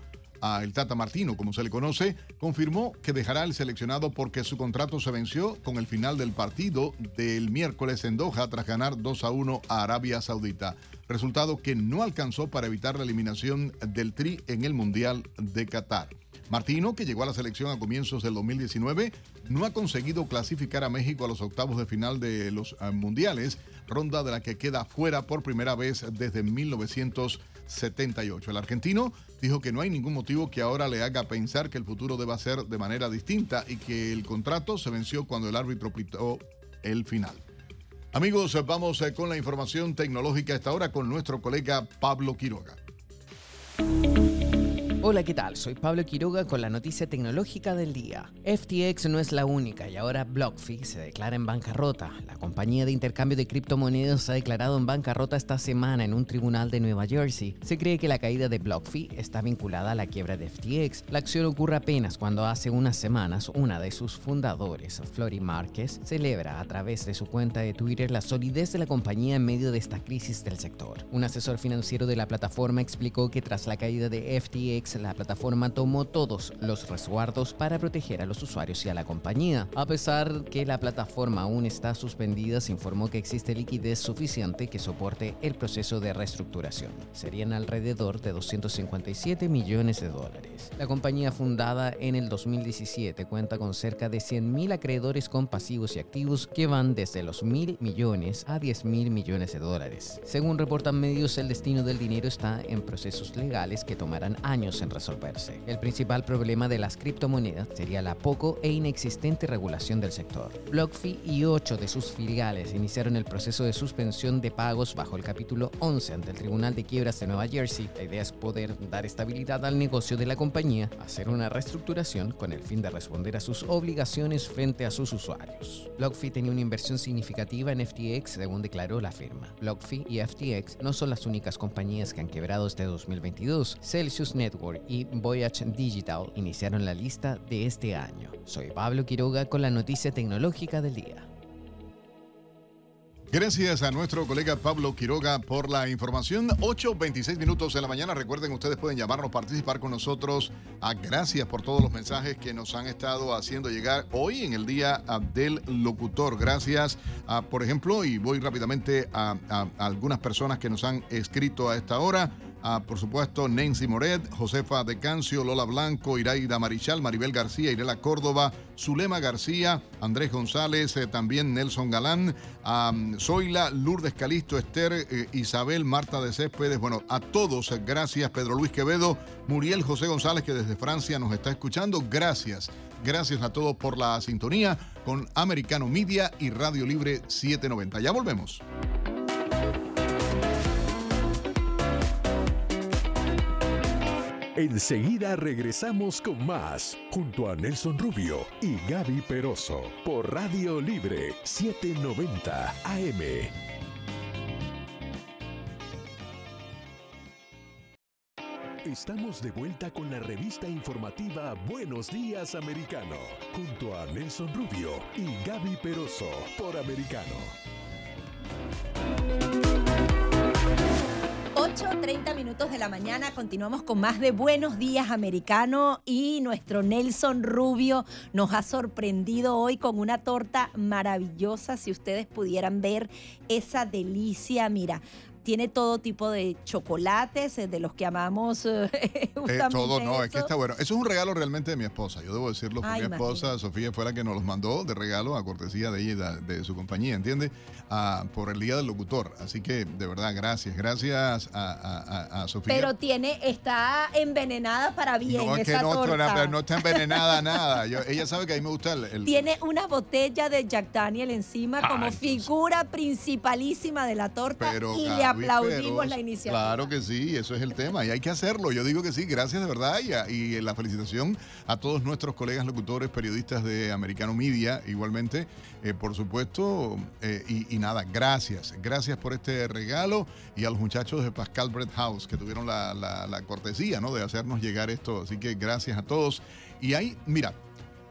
el Tata Martino, como se le conoce, confirmó que dejará el seleccionado porque su contrato se venció con el final del partido del miércoles en Doha tras ganar 2 a 1 a Arabia Saudita. Resultado que no alcanzó para evitar la eliminación del Tri en el Mundial de Qatar. Martino, que llegó a la selección a comienzos del 2019, no ha conseguido clasificar a México a los octavos de final de los eh, mundiales, ronda de la que queda fuera por primera vez desde 1978. El argentino dijo que no hay ningún motivo que ahora le haga pensar que el futuro deba ser de manera distinta y que el contrato se venció cuando el árbitro pitó el final. Amigos, vamos eh, con la información tecnológica esta hora con nuestro colega Pablo Quiroga. Hola, ¿qué tal? Soy Pablo Quiroga con la noticia tecnológica del día. FTX no es la única y ahora BlockFi se declara en bancarrota. La compañía de intercambio de criptomonedas ha declarado en bancarrota esta semana en un tribunal de Nueva Jersey. Se cree que la caída de BlockFi está vinculada a la quiebra de FTX. La acción ocurre apenas cuando hace unas semanas una de sus fundadores, Flory Márquez, celebra a través de su cuenta de Twitter la solidez de la compañía en medio de esta crisis del sector. Un asesor financiero de la plataforma explicó que tras la caída de FTX la plataforma tomó todos los resguardos para proteger a los usuarios y a la compañía. A pesar que la plataforma aún está suspendida, se informó que existe liquidez suficiente que soporte el proceso de reestructuración. Serían alrededor de 257 millones de dólares. La compañía fundada en el 2017 cuenta con cerca de 100.000 acreedores con pasivos y activos que van desde los mil millones a 10 mil millones de dólares. Según reportan medios, el destino del dinero está en procesos legales que tomarán años resolverse. El principal problema de las criptomonedas sería la poco e inexistente regulación del sector. BlockFi y ocho de sus filiales iniciaron el proceso de suspensión de pagos bajo el capítulo 11 ante el Tribunal de Quiebras de Nueva Jersey. La idea es poder dar estabilidad al negocio de la compañía, hacer una reestructuración con el fin de responder a sus obligaciones frente a sus usuarios. BlockFi tenía una inversión significativa en FTX, según declaró la firma. BlockFi y FTX no son las únicas compañías que han quebrado este 2022. Celsius Network y Voyage Digital iniciaron la lista de este año. Soy Pablo Quiroga con la noticia tecnológica del día. Gracias a nuestro colega Pablo Quiroga por la información. 8.26 minutos de la mañana. Recuerden, ustedes pueden llamarnos, participar con nosotros. Ah, gracias por todos los mensajes que nos han estado haciendo llegar hoy en el Día ah, del Locutor. Gracias, a, por ejemplo, y voy rápidamente a algunas personas que nos han escrito a esta hora por supuesto, Nancy Moret, Josefa de Cancio, Lola Blanco, Iraida Marichal, Maribel García, Irela Córdoba, Zulema García, Andrés González, eh, también Nelson Galán, Zoila, Lourdes Calisto, Esther, eh, Isabel, Marta de Céspedes. Bueno, a todos, gracias. Pedro Luis Quevedo, Muriel José González, que desde Francia nos está escuchando. Gracias. Gracias a todos por la sintonía con Americano Media y Radio Libre 790. Ya volvemos. Enseguida regresamos con más, junto a Nelson Rubio y Gaby Peroso, por Radio Libre 790 AM. Estamos de vuelta con la revista informativa Buenos Días Americano, junto a Nelson Rubio y Gaby Peroso, por Americano. 8.30 minutos de la mañana, continuamos con más de Buenos Días Americano y nuestro Nelson Rubio nos ha sorprendido hoy con una torta maravillosa, si ustedes pudieran ver esa delicia, mira, tiene todo tipo de chocolates, eh, de los que amamos. Eh, eh, todo, no, es que está bueno. Eso es un regalo realmente de mi esposa. Yo debo decirlo, mi esposa, Sofía, fue la que nos los mandó de regalo a cortesía de ella, de, su compañía, ¿entiendes? Ah, por el Día del Locutor. Así que, de verdad, gracias. Gracias a, Sofía. Pero tiene, está envenenada para bien no, es que no, torta. no está envenenada nada. ella sabe que a mí me gusta el, Tiene una botella de Jack Daniel encima como figura principalísima de la torta y le aplaudimos la iniciativa. Claro que sí, eso es el tema y hay que hacerlo. Yo digo que sí, gracias de verdad y, y la felicitación a todos nuestros colegas locutores, periodistas de Americano Media, igualmente, eh, por supuesto. Eh, y, nada, gracias, gracias por este regalo y a los muchachos de Pascal Bread House que tuvieron la, la cortesía ¿no? de hacernos llegar esto. Así que gracias a todos. Y ahí, mira,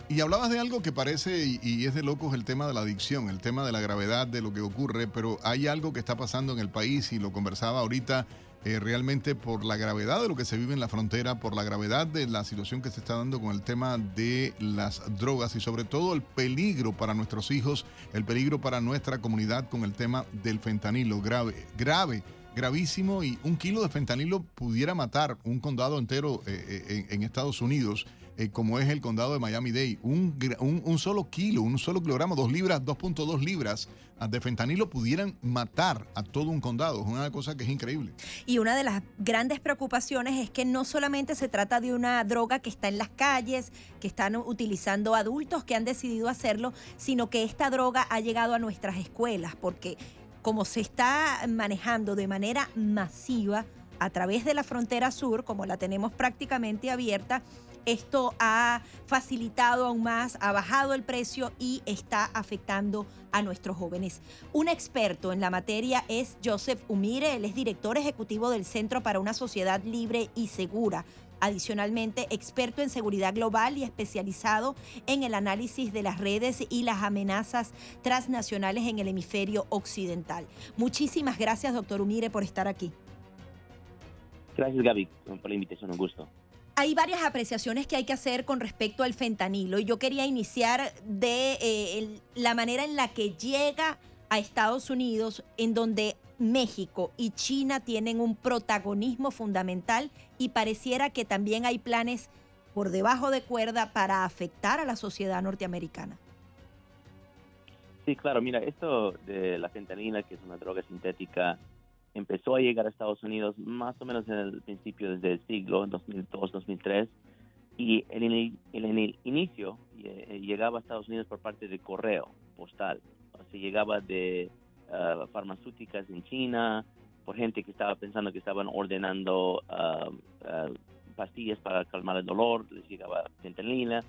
y hablabas de algo que parece y, es de locos el tema de la adicción, el tema de la gravedad de lo que ocurre, pero hay algo que está pasando en el país y lo conversaba ahorita eh, realmente por la gravedad de lo que se vive en la frontera, por la gravedad de la situación que se está dando con el tema de las drogas y sobre todo el peligro para nuestros hijos, el peligro para nuestra comunidad con el tema del fentanilo, grave, grave gravísimo y un kilo de fentanilo pudiera matar un condado entero eh, eh, en Estados Unidos. Eh, como es el condado de Miami-Dade. Un, un, solo kilo, un solo kilogramo, dos libras, 2.2 libras de fentanilo pudieran matar a todo un condado. Es una cosa que es increíble. Y una de las grandes preocupaciones es que no solamente se trata de una droga que está en las calles, que están utilizando adultos que han decidido hacerlo, sino que esta droga ha llegado a nuestras escuelas, porque como se está manejando de manera masiva a través de la frontera sur, como la tenemos prácticamente abierta, esto ha facilitado aún más, ha bajado el precio y está afectando a nuestros jóvenes. Un experto en la materia es Joseph Umire, él es director ejecutivo del Centro para una Sociedad Libre y Segura. Adicionalmente, experto en seguridad global y especializado en el análisis de las redes y las amenazas transnacionales en el hemisferio occidental. Muchísimas gracias, doctor Umire, por estar aquí. Gracias, Gaby, por la invitación, un gusto hay varias apreciaciones que hay que hacer con respecto al fentanilo y yo quería iniciar de eh, la manera en la que llega a Estados Unidos, en donde México y China tienen un protagonismo fundamental y pareciera que también hay planes por debajo de cuerda para afectar a la sociedad norteamericana. Sí, claro, mira, esto de la fentanila, que es una droga sintética, empezó a llegar a Estados Unidos más o menos en el principio desde el siglo 2002-2003 y en el, inicio eh, llegaba a Estados Unidos por parte de correo postal, o sea, llegaba de uh, farmacéuticas en China, por gente que estaba pensando que estaban ordenando uh, uh, pastillas para calmar el dolor, les llegaba fentanila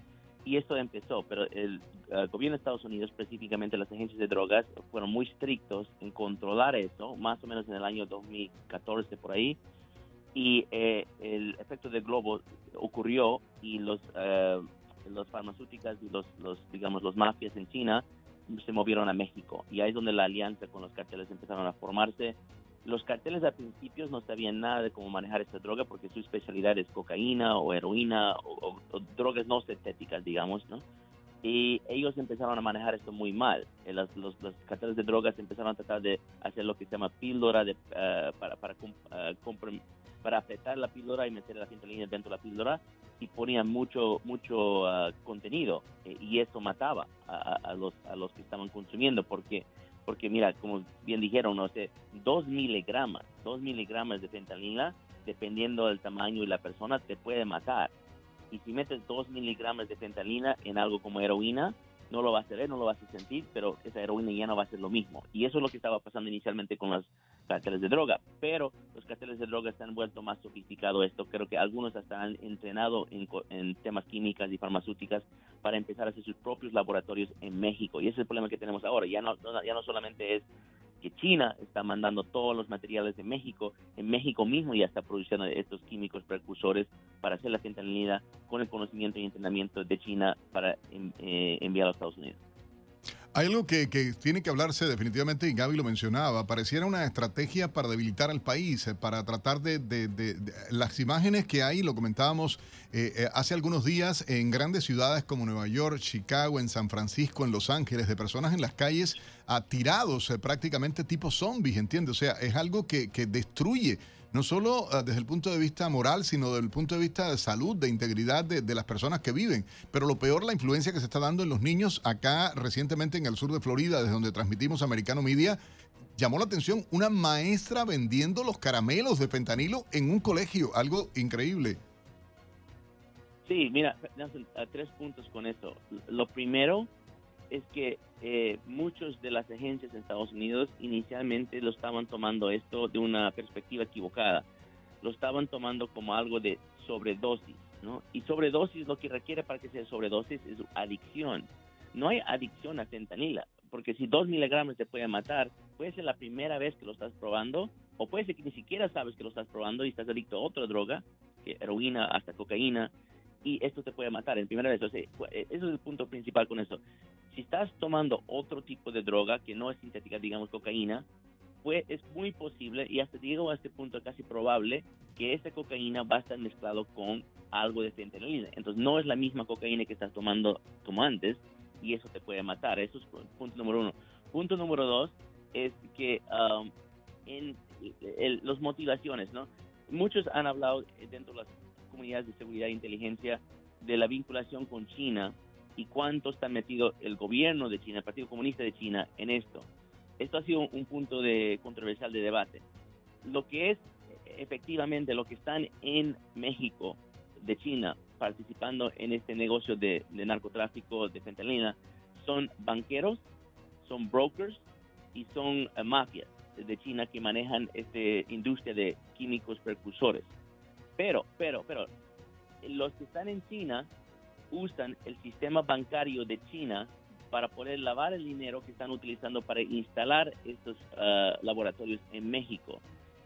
y esto empezó, pero el eh, gobierno de Estados Unidos, específicamente las agencias de drogas, fueron muy estrictos en controlar eso, más o menos en el año 2014 por ahí, y eh, el efecto del globo ocurrió y los, eh, los farmacéuticas y los, los, digamos, los mafias en China se movieron a México, y ahí es donde la alianza con los carteles empezaron a formarse, los carteles al principio no sabían nada de cómo manejar esta droga porque su especialidad es cocaína o heroína o, drogas no sintéticas, digamos, ¿no? Y ellos empezaron a manejar esto muy mal. Eh, los, los, carteles de drogas empezaron a tratar de hacer lo que se llama píldora de, eh, para, para, uh, para apretar la píldora y meter la fentanila dentro de la píldora y ponían mucho mucho ah, contenido y eso mataba a, a, los, a los que estaban consumiendo porque porque mira, como bien dijeron, no sé, dos miligramos, dos miligramos de fentanila, dependiendo del tamaño y la persona, te puede matar. Y si metes dos miligramos de fentanila en algo como heroína, no lo vas a ver, no lo vas a sentir, pero esa heroína ya no va a ser lo mismo. Y eso es lo que estaba pasando inicialmente con los carteles de droga. Pero los carteles de droga se han vuelto más sofisticados esto. Creo que algunos hasta han entrenado en, en, temas químicas y farmacéuticas para empezar a hacer sus propios laboratorios en México. Y ese es el problema que tenemos ahora. Ya no, ya no solamente es China está mandando todos los materiales de México, en México mismo ya está produciendo estos químicos precursores para hacer la fentanilina con el conocimiento y entrenamiento de China para eh, enviar a los Estados Unidos. Hay algo que, tiene que hablarse definitivamente, y Gaby lo mencionaba, pareciera una estrategia para debilitar al país, eh, para tratar de, las imágenes que hay, lo comentábamos eh, eh, hace algunos días en grandes ciudades como Nueva York, Chicago, en San Francisco, en Los Ángeles, de personas en las calles atirados prácticamente tipo zombies, ¿entiendes? O sea, es algo que, que destruye no solo ah, desde el punto de vista moral, sino desde el punto de vista de salud, de integridad de, las personas que viven. Pero lo peor, la influencia que se está dando en los niños acá recientemente en el sur de Florida, desde donde transmitimos Americano Media, llamó la atención una maestra vendiendo los caramelos de fentanilo en un colegio, algo increíble. Sí, mira, tres puntos con eso. Lo primero es que eh, muchas de las agencias en Estados Unidos inicialmente lo estaban tomando esto de una perspectiva equivocada. Lo estaban tomando como algo de sobredosis, ¿no? Y sobredosis lo que requiere para que sea sobredosis es adicción. No hay adicción a fentanila, porque si dos miligramos te puede matar, puede ser la primera vez que lo estás probando, o puede ser que ni siquiera sabes que lo estás probando y estás adicto a otra droga, que heroína, hasta cocaína, y esto te puede matar en primera vez. O sea, eso es el punto principal con eso. Si estás tomando otro tipo de droga que no es sintética, digamos cocaína, pues es muy posible, y hasta llego a este punto casi probable, que esa cocaína va a estar mezclado con algo de fentanilina. Entonces no es la misma cocaína que estás tomando como antes, y eso te puede matar. Eso es punto número uno. Punto número dos es que um, en las motivaciones, ¿no? Muchos han hablado dentro de las comunidades de seguridad e inteligencia de la vinculación con China y cuánto está metido el gobierno de China, el Partido Comunista de China en esto. Esto ha sido un punto de controversial de debate. Lo que es efectivamente lo que están en México de China participando en este negocio de, narcotráfico de fentanilina son banqueros, son brokers y son eh, mafias de China que manejan esta industria de químicos precursores. Pero, pero, pero, los que están en China usan el sistema bancario de China para poder lavar el dinero que están utilizando para instalar estos ah, laboratorios en México.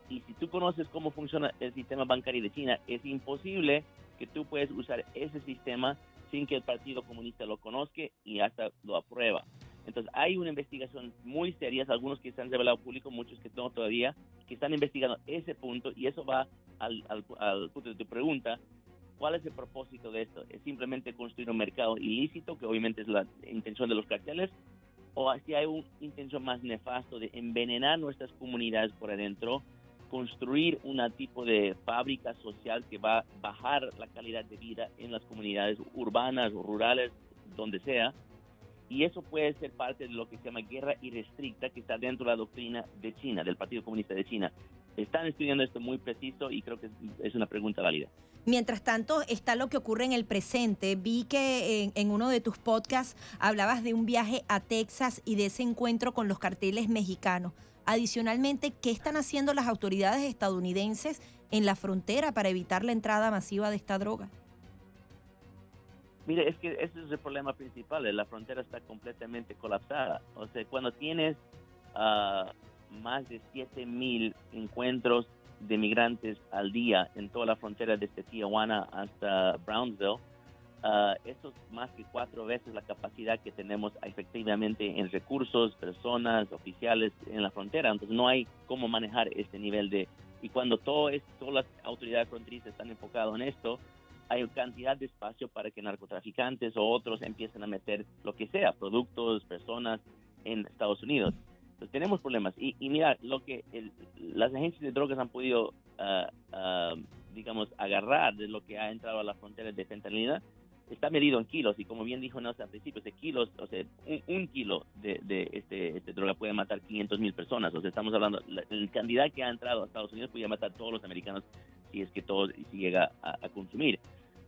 Y si tú conoces cómo funciona el sistema bancario de China, es imposible que tú puedas usar ese sistema sin que el Partido Comunista lo conozca y hasta lo aprueba. Entonces hay una investigación muy seria, algunos que se han revelado público, muchos que no todavía, que están investigando ese punto y eso va al, al, punto de tu pregunta. ¿Cuál es el propósito de esto? ¿Es simplemente construir un mercado ilícito, que obviamente es la intención de los carteles? ¿O si hay una intención más nefasto de envenenar nuestras comunidades por adentro, construir un tipo de fábrica social que va a bajar la calidad de vida en las comunidades urbanas o rurales, donde sea? Y eso puede ser parte de lo que se llama guerra irrestricta que está dentro de la doctrina de China, del Partido Comunista de China. Están estudiando esto muy preciso y creo que es una pregunta válida. Mientras tanto, está lo que ocurre en el presente. Vi que en, uno de tus podcasts hablabas de un viaje a Texas y de ese encuentro con los carteles mexicanos. Adicionalmente, ¿qué están haciendo las autoridades estadounidenses en la frontera para evitar la entrada masiva de esta droga? Mire, es que ese es el problema principal, la frontera está completamente colapsada. O sea, cuando tienes uh, más de 7 mil encuentros de migrantes al día en toda la frontera desde Tijuana hasta Brownsville, uh, eso es más que cuatro veces la capacidad que tenemos efectivamente en recursos, personas, oficiales en la frontera. Entonces no hay cómo manejar este nivel de... Y cuando todo es, todas las autoridades fronterizas están enfocadas en esto, hay cantidad de espacio para que narcotraficantes o otros empiecen a meter lo que sea, productos, personas en Estados Unidos. Entonces tenemos problemas. Y, mira, lo que las agencias de drogas han podido, ah, ah, digamos, agarrar de lo que ha entrado a las fronteras de fentanilina está medido en kilos y como bien dijo Nelson al principio, de kilos, o sea, un, kilo de, de este, este, droga puede matar 500 mil personas. O sea, estamos hablando, la, cantidad que ha entrado a Estados Unidos podría matar a todos los americanos si es que todo si llega a consumir.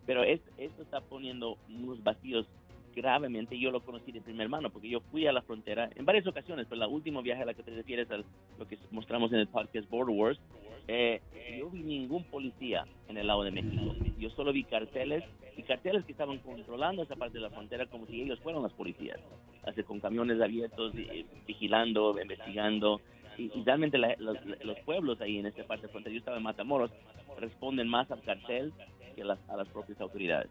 Pero esto está poniendo unos vacíos gravemente. Yo lo conocí de primera mano porque yo fui a la frontera en varias ocasiones, pero la última viaje a la que te refieres a lo que mostramos en el podcast Border Wars, eh, yo vi ningún policía en el lado de México. Yo solo vi carteles y carteles que estaban controlando esa parte de la frontera como si ellos fueran las policías, así con camiones abiertos, vigilando, investigando. y, realmente los, pueblos ahí en esta parte de frontera, yo estaba en Matamoros, responden más al cartel que a las propias autoridades.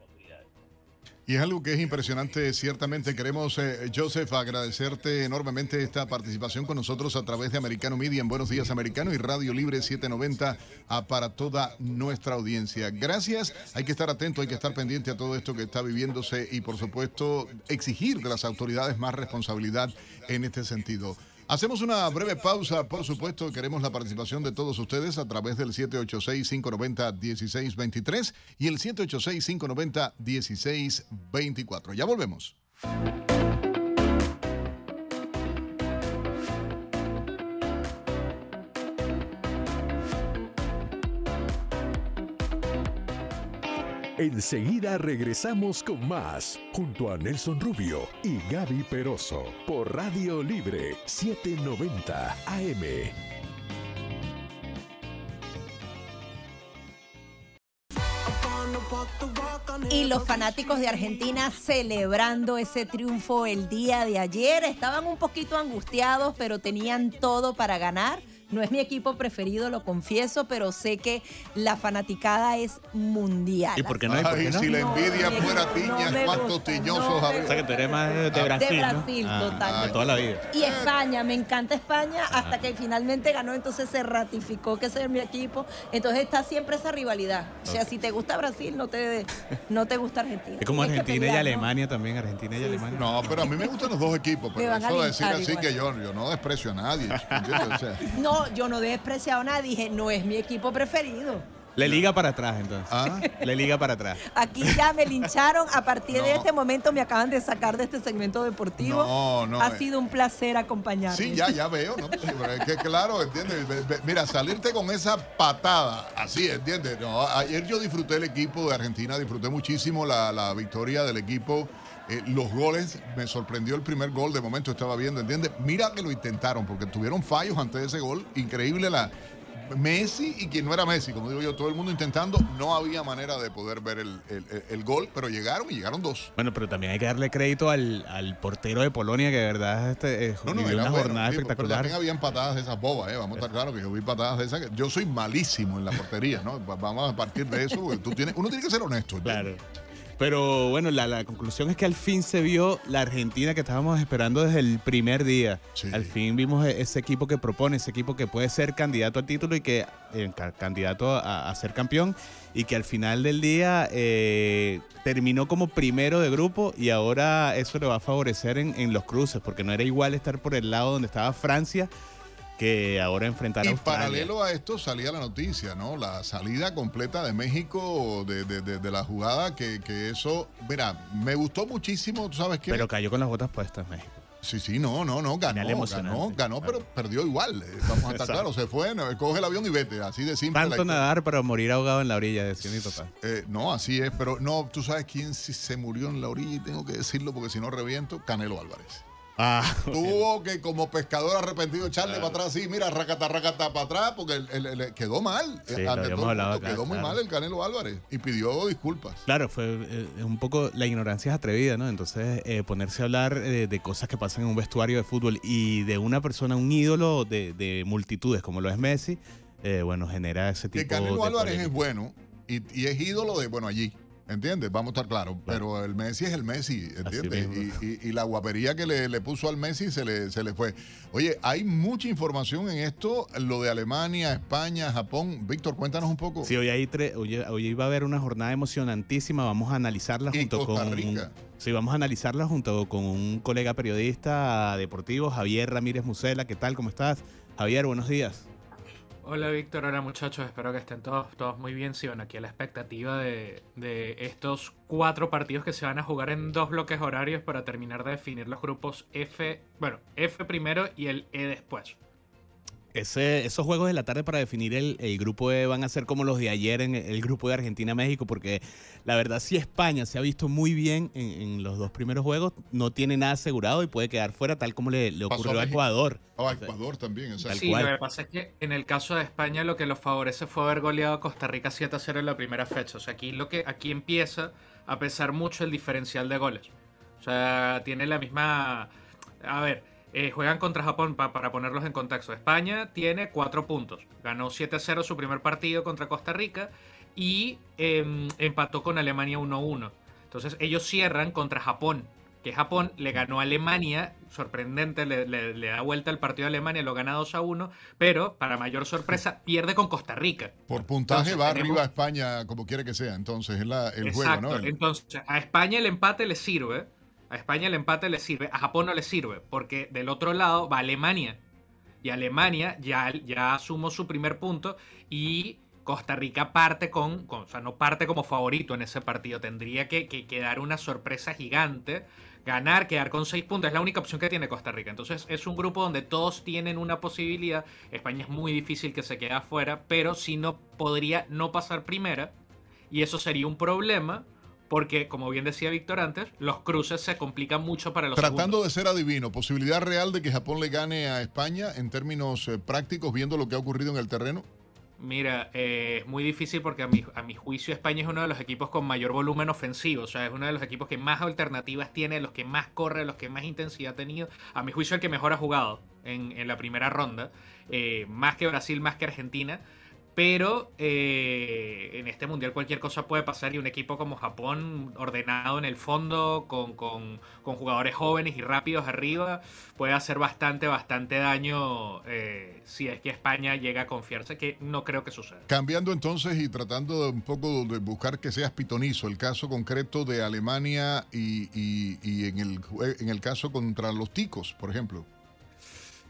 Y es algo que es impresionante, ciertamente. Queremos, eh, Joseph, agradecerte enormemente esta participación con nosotros a través de Americano Media en Buenos Días Americano y Radio Libre 790 para toda nuestra audiencia. Gracias. Hay que estar atento, hay que estar pendiente a todo esto que está viviéndose y, por supuesto, exigir de las autoridades más responsabilidad en este sentido. Hacemos una breve pausa, por supuesto, queremos la participación de todos ustedes a través del 786-590-1623 y el 786-590-1624. Ya volvemos. Enseguida regresamos con más, junto a Nelson Rubio y Gaby Peroso, por Radio Libre 790 AM. Y los fanáticos de Argentina celebrando ese triunfo el día de ayer. Estaban un poquito angustiados, pero tenían todo para ganar. No es mi equipo preferido, lo confieso, pero sé que la fanaticada es mundial. ¿Y por qué no? Ay, si la envidia fuera tiña, cuántos tiñosos habría. O sea, que tú eres más de Brasil, De Brasil, ¿no? totalmente. Ah, toda la vida. Y España, me encanta España, hasta que finalmente ganó, entonces se ratificó que ese es mi equipo. Entonces está siempre esa rivalidad. O sea, si te gusta Brasil, no te, no te gusta Argentina. Es como Argentina y Alemania también, Argentina y Alemania. No, pero a mí me gustan los dos equipos, pero eso decir así que yo, yo no desprecio a nadie. no, yo no despreciado a nadie, dije, no es mi equipo preferido. Le liga para atrás, entonces. ¿Ah? Le liga para atrás. Aquí ya me lincharon. A partir de este momento me acaban de sacar de este segmento deportivo. No, no. Ha eh. sido un placer acompañarme. Sí, ya, ya veo, ¿no? es que claro, ¿entiendes? Mira, salirte con esa patada, así, ¿entiendes? No, ayer yo disfruté el equipo de Argentina, disfruté muchísimo la, la victoria del equipo. Eh, los goles, me sorprendió el primer gol, de momento estaba viendo, ¿entiendes? Mira que lo intentaron, porque tuvieron fallos antes de ese gol. Increíble la, Messi y quien no era Messi, como digo yo, todo el mundo intentando, no había manera de poder ver el, gol, pero llegaron y llegaron dos. Bueno, pero también hay que darle crédito al, portero de Polonia, que de verdad este, no, no, una jornada espectacular. Pero también habían patadas de esas bobas, ¿eh? vamos a estar claros que yo vi patadas de esas. Yo soy malísimo en la portería, ¿no? Vamos a partir de eso, porque tú tienes, uno tiene que ser honesto. Claro. Pero bueno, la, conclusión es que al fin se vio la Argentina que estábamos esperando desde el primer día. Al fin vimos e, ese equipo que propone, ese equipo que puede ser candidato al título y que eh, candidato a, ser campeón y que al final del día eh, terminó como primero de grupo y ahora eso le va a favorecer en los cruces porque no era igual estar por el lado donde estaba Francia que ahora enfrentará a Australia. paralelo a esto salía la noticia, ¿no? La salida completa de México de, de, la jugada, que, que, eso, mira, me gustó muchísimo, ¿tú sabes qué? Pero cayó con las botas puestas México. Sí, sí, no, no, no, ganó, ganó, ganó, pero perdió igual. Eh, vamos a estar claros, se fue, coge el avión y vete, así de simple. Tanto nadar para morir ahogado en la orilla, decía mi papá. Eh, no, así es, pero no, tú sabes quién se murió en la orilla y tengo que decirlo porque si no reviento, Canelo Álvarez. Ah, Tuvo que como pescador arrepentido echarle para atrás, sí, mira, racata, racata para atrás, porque el, quedó mal. Sí, hablado quedó muy mal el Canelo Álvarez y pidió disculpas. Claro, fue eh, un poco, la ignorancia es atrevida, ¿no? Entonces, eh, ponerse a hablar eh, de cosas que pasan en un vestuario de fútbol y de una persona, un ídolo de, multitudes como lo es Messi, bueno, genera ese tipo de... Canelo Álvarez es bueno y, y es ídolo de, bueno, allí ¿Entiendes? Vamos a estar claros. Pero el Messi es el Messi, ¿entiendes? Y, la guapería que le, puso al Messi se le, se le fue. Oye, hay mucha información en esto, lo de Alemania, España, Japón. Víctor, cuéntanos un poco. Sí, hoy, hay hoy, hoy iba a haber una jornada emocionantísima. Vamos a analizarla junto con. sí, vamos a analizarla junto con un colega periodista deportivo, Javier Ramírez Musela. ¿Qué tal? ¿Cómo estás? Javier, buenos días. Hola Víctor, hola muchachos, espero que estén todos, muy bien. Sí, bueno, aquí a la expectativa de, estos cuatro partidos que se van a jugar en dos bloques horarios para terminar de definir los grupos F, bueno, F primero y el E después esos juegos de la tarde para definir el, grupo E van a ser como los de ayer en el grupo de Argentina-México, porque la verdad si España se ha visto muy bien en, los dos primeros juegos, no tiene nada asegurado y puede quedar fuera tal como le, ocurrió a Ecuador. Oh, a Ecuador también, Sí, lo que pasa es que en el caso de España lo que los favorece fue haber goleado a Costa Rica 7 a 0 en la primera fecha. O sea, aquí, lo que, aquí empieza a pesar mucho el diferencial de goles. O sea, tiene la misma... A ver, Eh, juegan contra Japón, para ponerlos en contexto. España tiene 4 puntos. Ganó 7-0 su primer partido contra Costa Rica y em, empató con Alemania 1-1. Entonces ellos cierran contra Japón, que Japón le ganó a Alemania, sorprendente, le, da vuelta el partido a Alemania, lo gana 2 a 1, pero para mayor sorpresa pierde con Costa Rica. Por puntaje va arriba a España, como quiere que sea, entonces es la, el juego, ¿no? Entonces a España el empate le sirve, a España el empate le sirve, a Japón no le sirve, porque del otro lado va Alemania. Y Alemania ya, ya su primer punto y Costa Rica parte con, o sea, no parte como favorito en ese partido. Tendría que, que, una sorpresa gigante. Ganar, quedar con seis puntos. Es la única opción que tiene Costa Rica. Entonces es un grupo donde todos tienen una posibilidad. España es muy difícil que se quede afuera, pero si no podría no pasar primera. Y eso sería un problema porque, como bien decía Víctor antes, los cruces se complican mucho para los Tratando de ser adivino, ¿posibilidad real de que Japón le gane a España en términos eh, prácticos, viendo lo que ha ocurrido en el terreno? Mira, eh, es muy difícil porque a mi, a mi juicio España es uno de los equipos con mayor volumen ofensivo, o sea, es uno de los equipos que más alternativas tiene, los que más corre, los que más intensidad ha tenido. A mi juicio el que mejor ha jugado en, en la primera ronda, eh, más que Brasil, más que Argentina. Pero eh, en este mundial cualquier cosa puede pasar y un equipo como Japón, ordenado en el fondo, con, jugadores jóvenes y rápidos arriba, puede hacer bastante, bastante daño eh, si es que España llega a confiarse, que no creo que suceda. Cambiando entonces y tratando un poco de buscar que seas pitonizo, el caso concreto de Alemania y, y en, el, en el caso contra los ticos, por ejemplo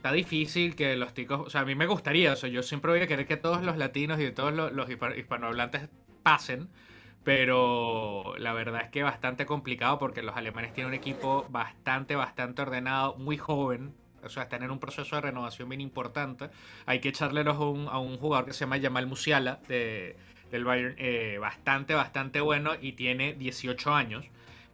está difícil que los ticos, o sea, a mí me gustaría, o sea, yo siempre voy a querer que todos los latinos y todos los, hispanohablantes pasen, pero la verdad es que bastante complicado porque los alemanes tienen un equipo bastante, bastante ordenado, muy joven, o sea, están en un proceso de renovación bien importante. Hay que echarle a un, a un jugador que se llama Jamal Musiala de, del Bayern, eh, bastante, bastante bueno y tiene 18 años.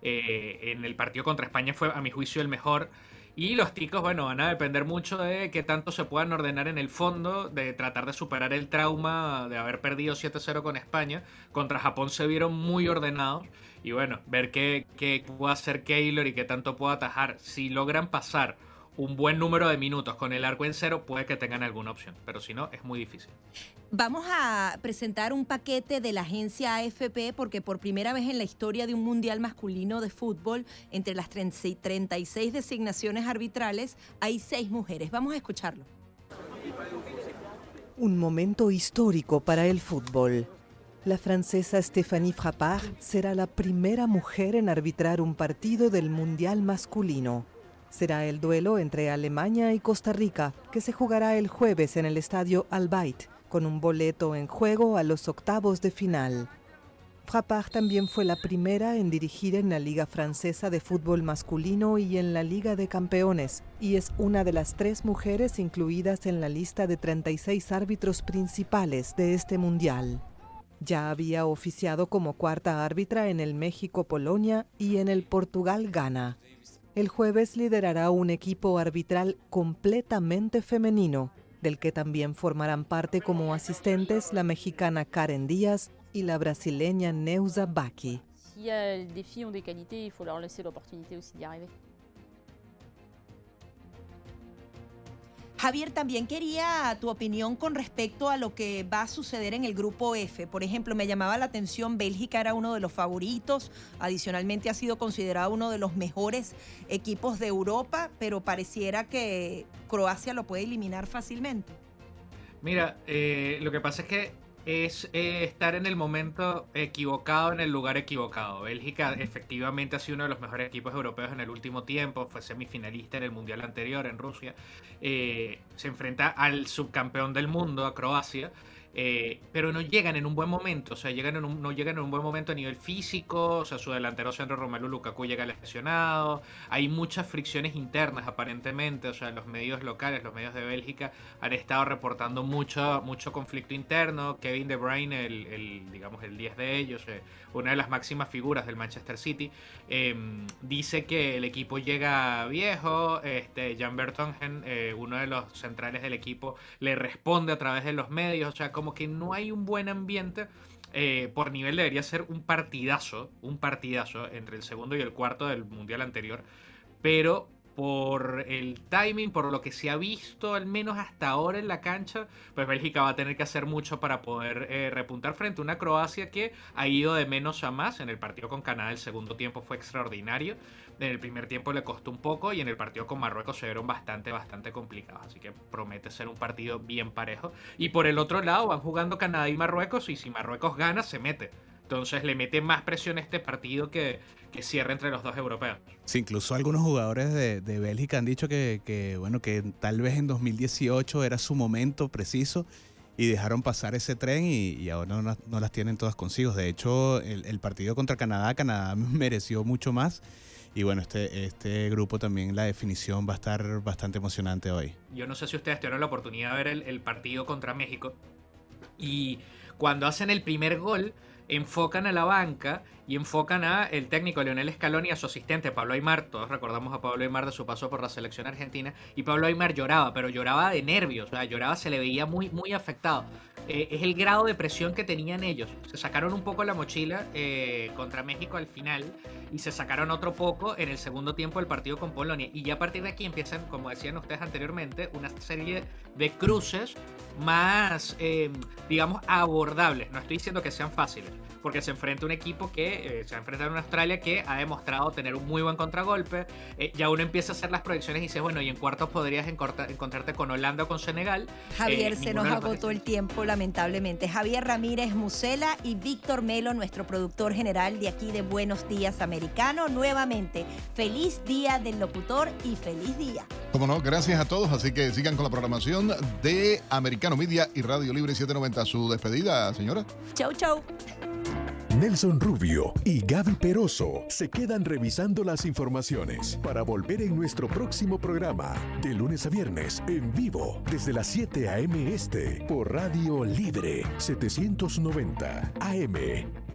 Eh, en el partido contra España fue, a mi juicio, el mejor. Y los ticos, bueno, van a depender mucho de qué tanto se puedan ordenar en el fondo, de tratar de superar el trauma de haber perdido 7-0 con España. Contra Japón se vieron muy ordenados. Y bueno, ver qué, qué puede hacer Keylor y qué tanto puede atajar. Si logran pasar un buen número de minutos con el arco en cero, puede que tengan alguna opción. Pero si no, es muy difícil. Vamos a presentar un paquete de la agencia AFP porque por primera vez en la historia de un mundial masculino de fútbol, entre las 36 designaciones arbitrales, hay seis mujeres. Vamos a escucharlo. Un momento histórico para el fútbol. La francesa Stéphanie Frappard será la primera mujer en arbitrar un partido del mundial masculino. Será el duelo entre Alemania y Costa Rica, que se jugará el jueves en el estadio Albait con un boleto en juego a los octavos de final. Frappard también fue la primera en dirigir en la Liga Francesa de Fútbol Masculino y en la Liga de Campeones, y es una de las tres mujeres incluidas en la lista de 36 árbitros principales de este Mundial. Ya había oficiado como cuarta árbitra en el México-Polonia y en el Portugal-Ghana. El jueves liderará un equipo arbitral completamente femenino, del que también formarán parte como asistentes la mexicana Karen Díaz y la brasileña Neuza Baki. Javier, también quería tu opinión con respecto a lo que va a suceder en el grupo F. Por ejemplo, me llamaba la atención, Bélgica era uno de los favoritos, adicionalmente ha sido considerado uno de los mejores equipos de Europa, pero pareciera que Croacia lo puede eliminar fácilmente. Mira, eh, lo que pasa es que es eh, estar en el momento equivocado, en el lugar equivocado. Bélgica efectivamente ha sido uno de los mejores equipos europeos en el último tiempo, fue semifinalista en el Mundial anterior en Rusia. Eh, se enfrenta al subcampeón del mundo, a Croacia. Eh, pero no llegan en un buen momento, o sea, llegan en no llegan en un buen momento a nivel físico, o sea, su delantero centro Romelu Lukaku llega lesionado, hay muchas fricciones internas aparentemente, o sea, los medios locales, los medios de Bélgica han estado reportando mucho, mucho conflicto interno, Kevin De Bruyne, el, digamos, el 10 de ellos, eh, una de las máximas figuras del Manchester City, em, dice que el equipo llega viejo, este, Jan Bertongen, eh, uno de los centrales del equipo, le responde a través de los medios, o sea, como que no hay un buen ambiente. Eh, por nivel debería ser un partidazo, un partidazo entre el segundo y el cuarto del mundial anterior, pero por el timing, por lo que se ha visto al menos hasta ahora en la cancha, pues Bélgica va a tener que hacer mucho para poder eh, repuntar frente a una Croacia que ha ido de menos a más. En el partido con Canadá el segundo tiempo fue extraordinario. En el primer tiempo le costó un poco y en el partido con Marruecos se vieron bastante, bastante complicados. Así que promete ser un partido bien parejo. Y por el otro lado van jugando Canadá y Marruecos y si Marruecos gana se mete. Entonces le mete más presión a este partido que, que cierre entre los dos europeos. Sí, incluso algunos jugadores de, Bélgica han dicho que, bueno, que tal vez en 2018 era su momento preciso y dejaron pasar ese tren y, ahora no, las tienen todas consigo. De hecho, el, partido contra Canadá, Canadá mereció mucho más. Y bueno, este, este grupo también, la definición va a estar bastante emocionante hoy. Yo no sé si ustedes tuvieron la oportunidad de ver el, el partido contra México. Y cuando hacen el primer gol, enfocan a la banca y enfocan a el técnico Leonel Scaloni y a su asistente Pablo Aymar. Todos recordamos a Pablo Aymar de su paso por la selección argentina. Y Pablo Aymar lloraba, pero lloraba de nervios, o sea, lloraba, se le veía muy, muy afectado. Eh, es el grado de presión que tenían ellos. Se sacaron un poco la mochila eh, contra México al final y se sacaron otro poco en el segundo tiempo del partido con Polonia. Y ya a partir de aquí empiezan, como decían ustedes anteriormente, una serie de cruces más, eh, digamos, abordables. No estoy diciendo que sean fáciles, porque se enfrenta un equipo que se ha enfrentado a una Australia que ha demostrado tener un muy buen contragolpe. ya uno empieza a hacer las proyecciones y dice, bueno, y en cuartos podrías encontrarte con Holanda o con Senegal. Javier, se nos agotó el tiempo, la lamentablemente. Javier Ramírez Musela y Víctor Melo, nuestro productor general de aquí de Buenos Días Americano. Nuevamente, feliz día del locutor y feliz día. Como no, gracias a todos. Así que sigan con la programación de Americano Media y Radio Libre 790. Su despedida, señora. Chau, chau. Nelson Rubio y Gaby Peroso se quedan revisando las informaciones para volver en nuestro próximo programa de lunes a viernes en vivo desde las 7 a.m. este por Radio Libre 790 AM.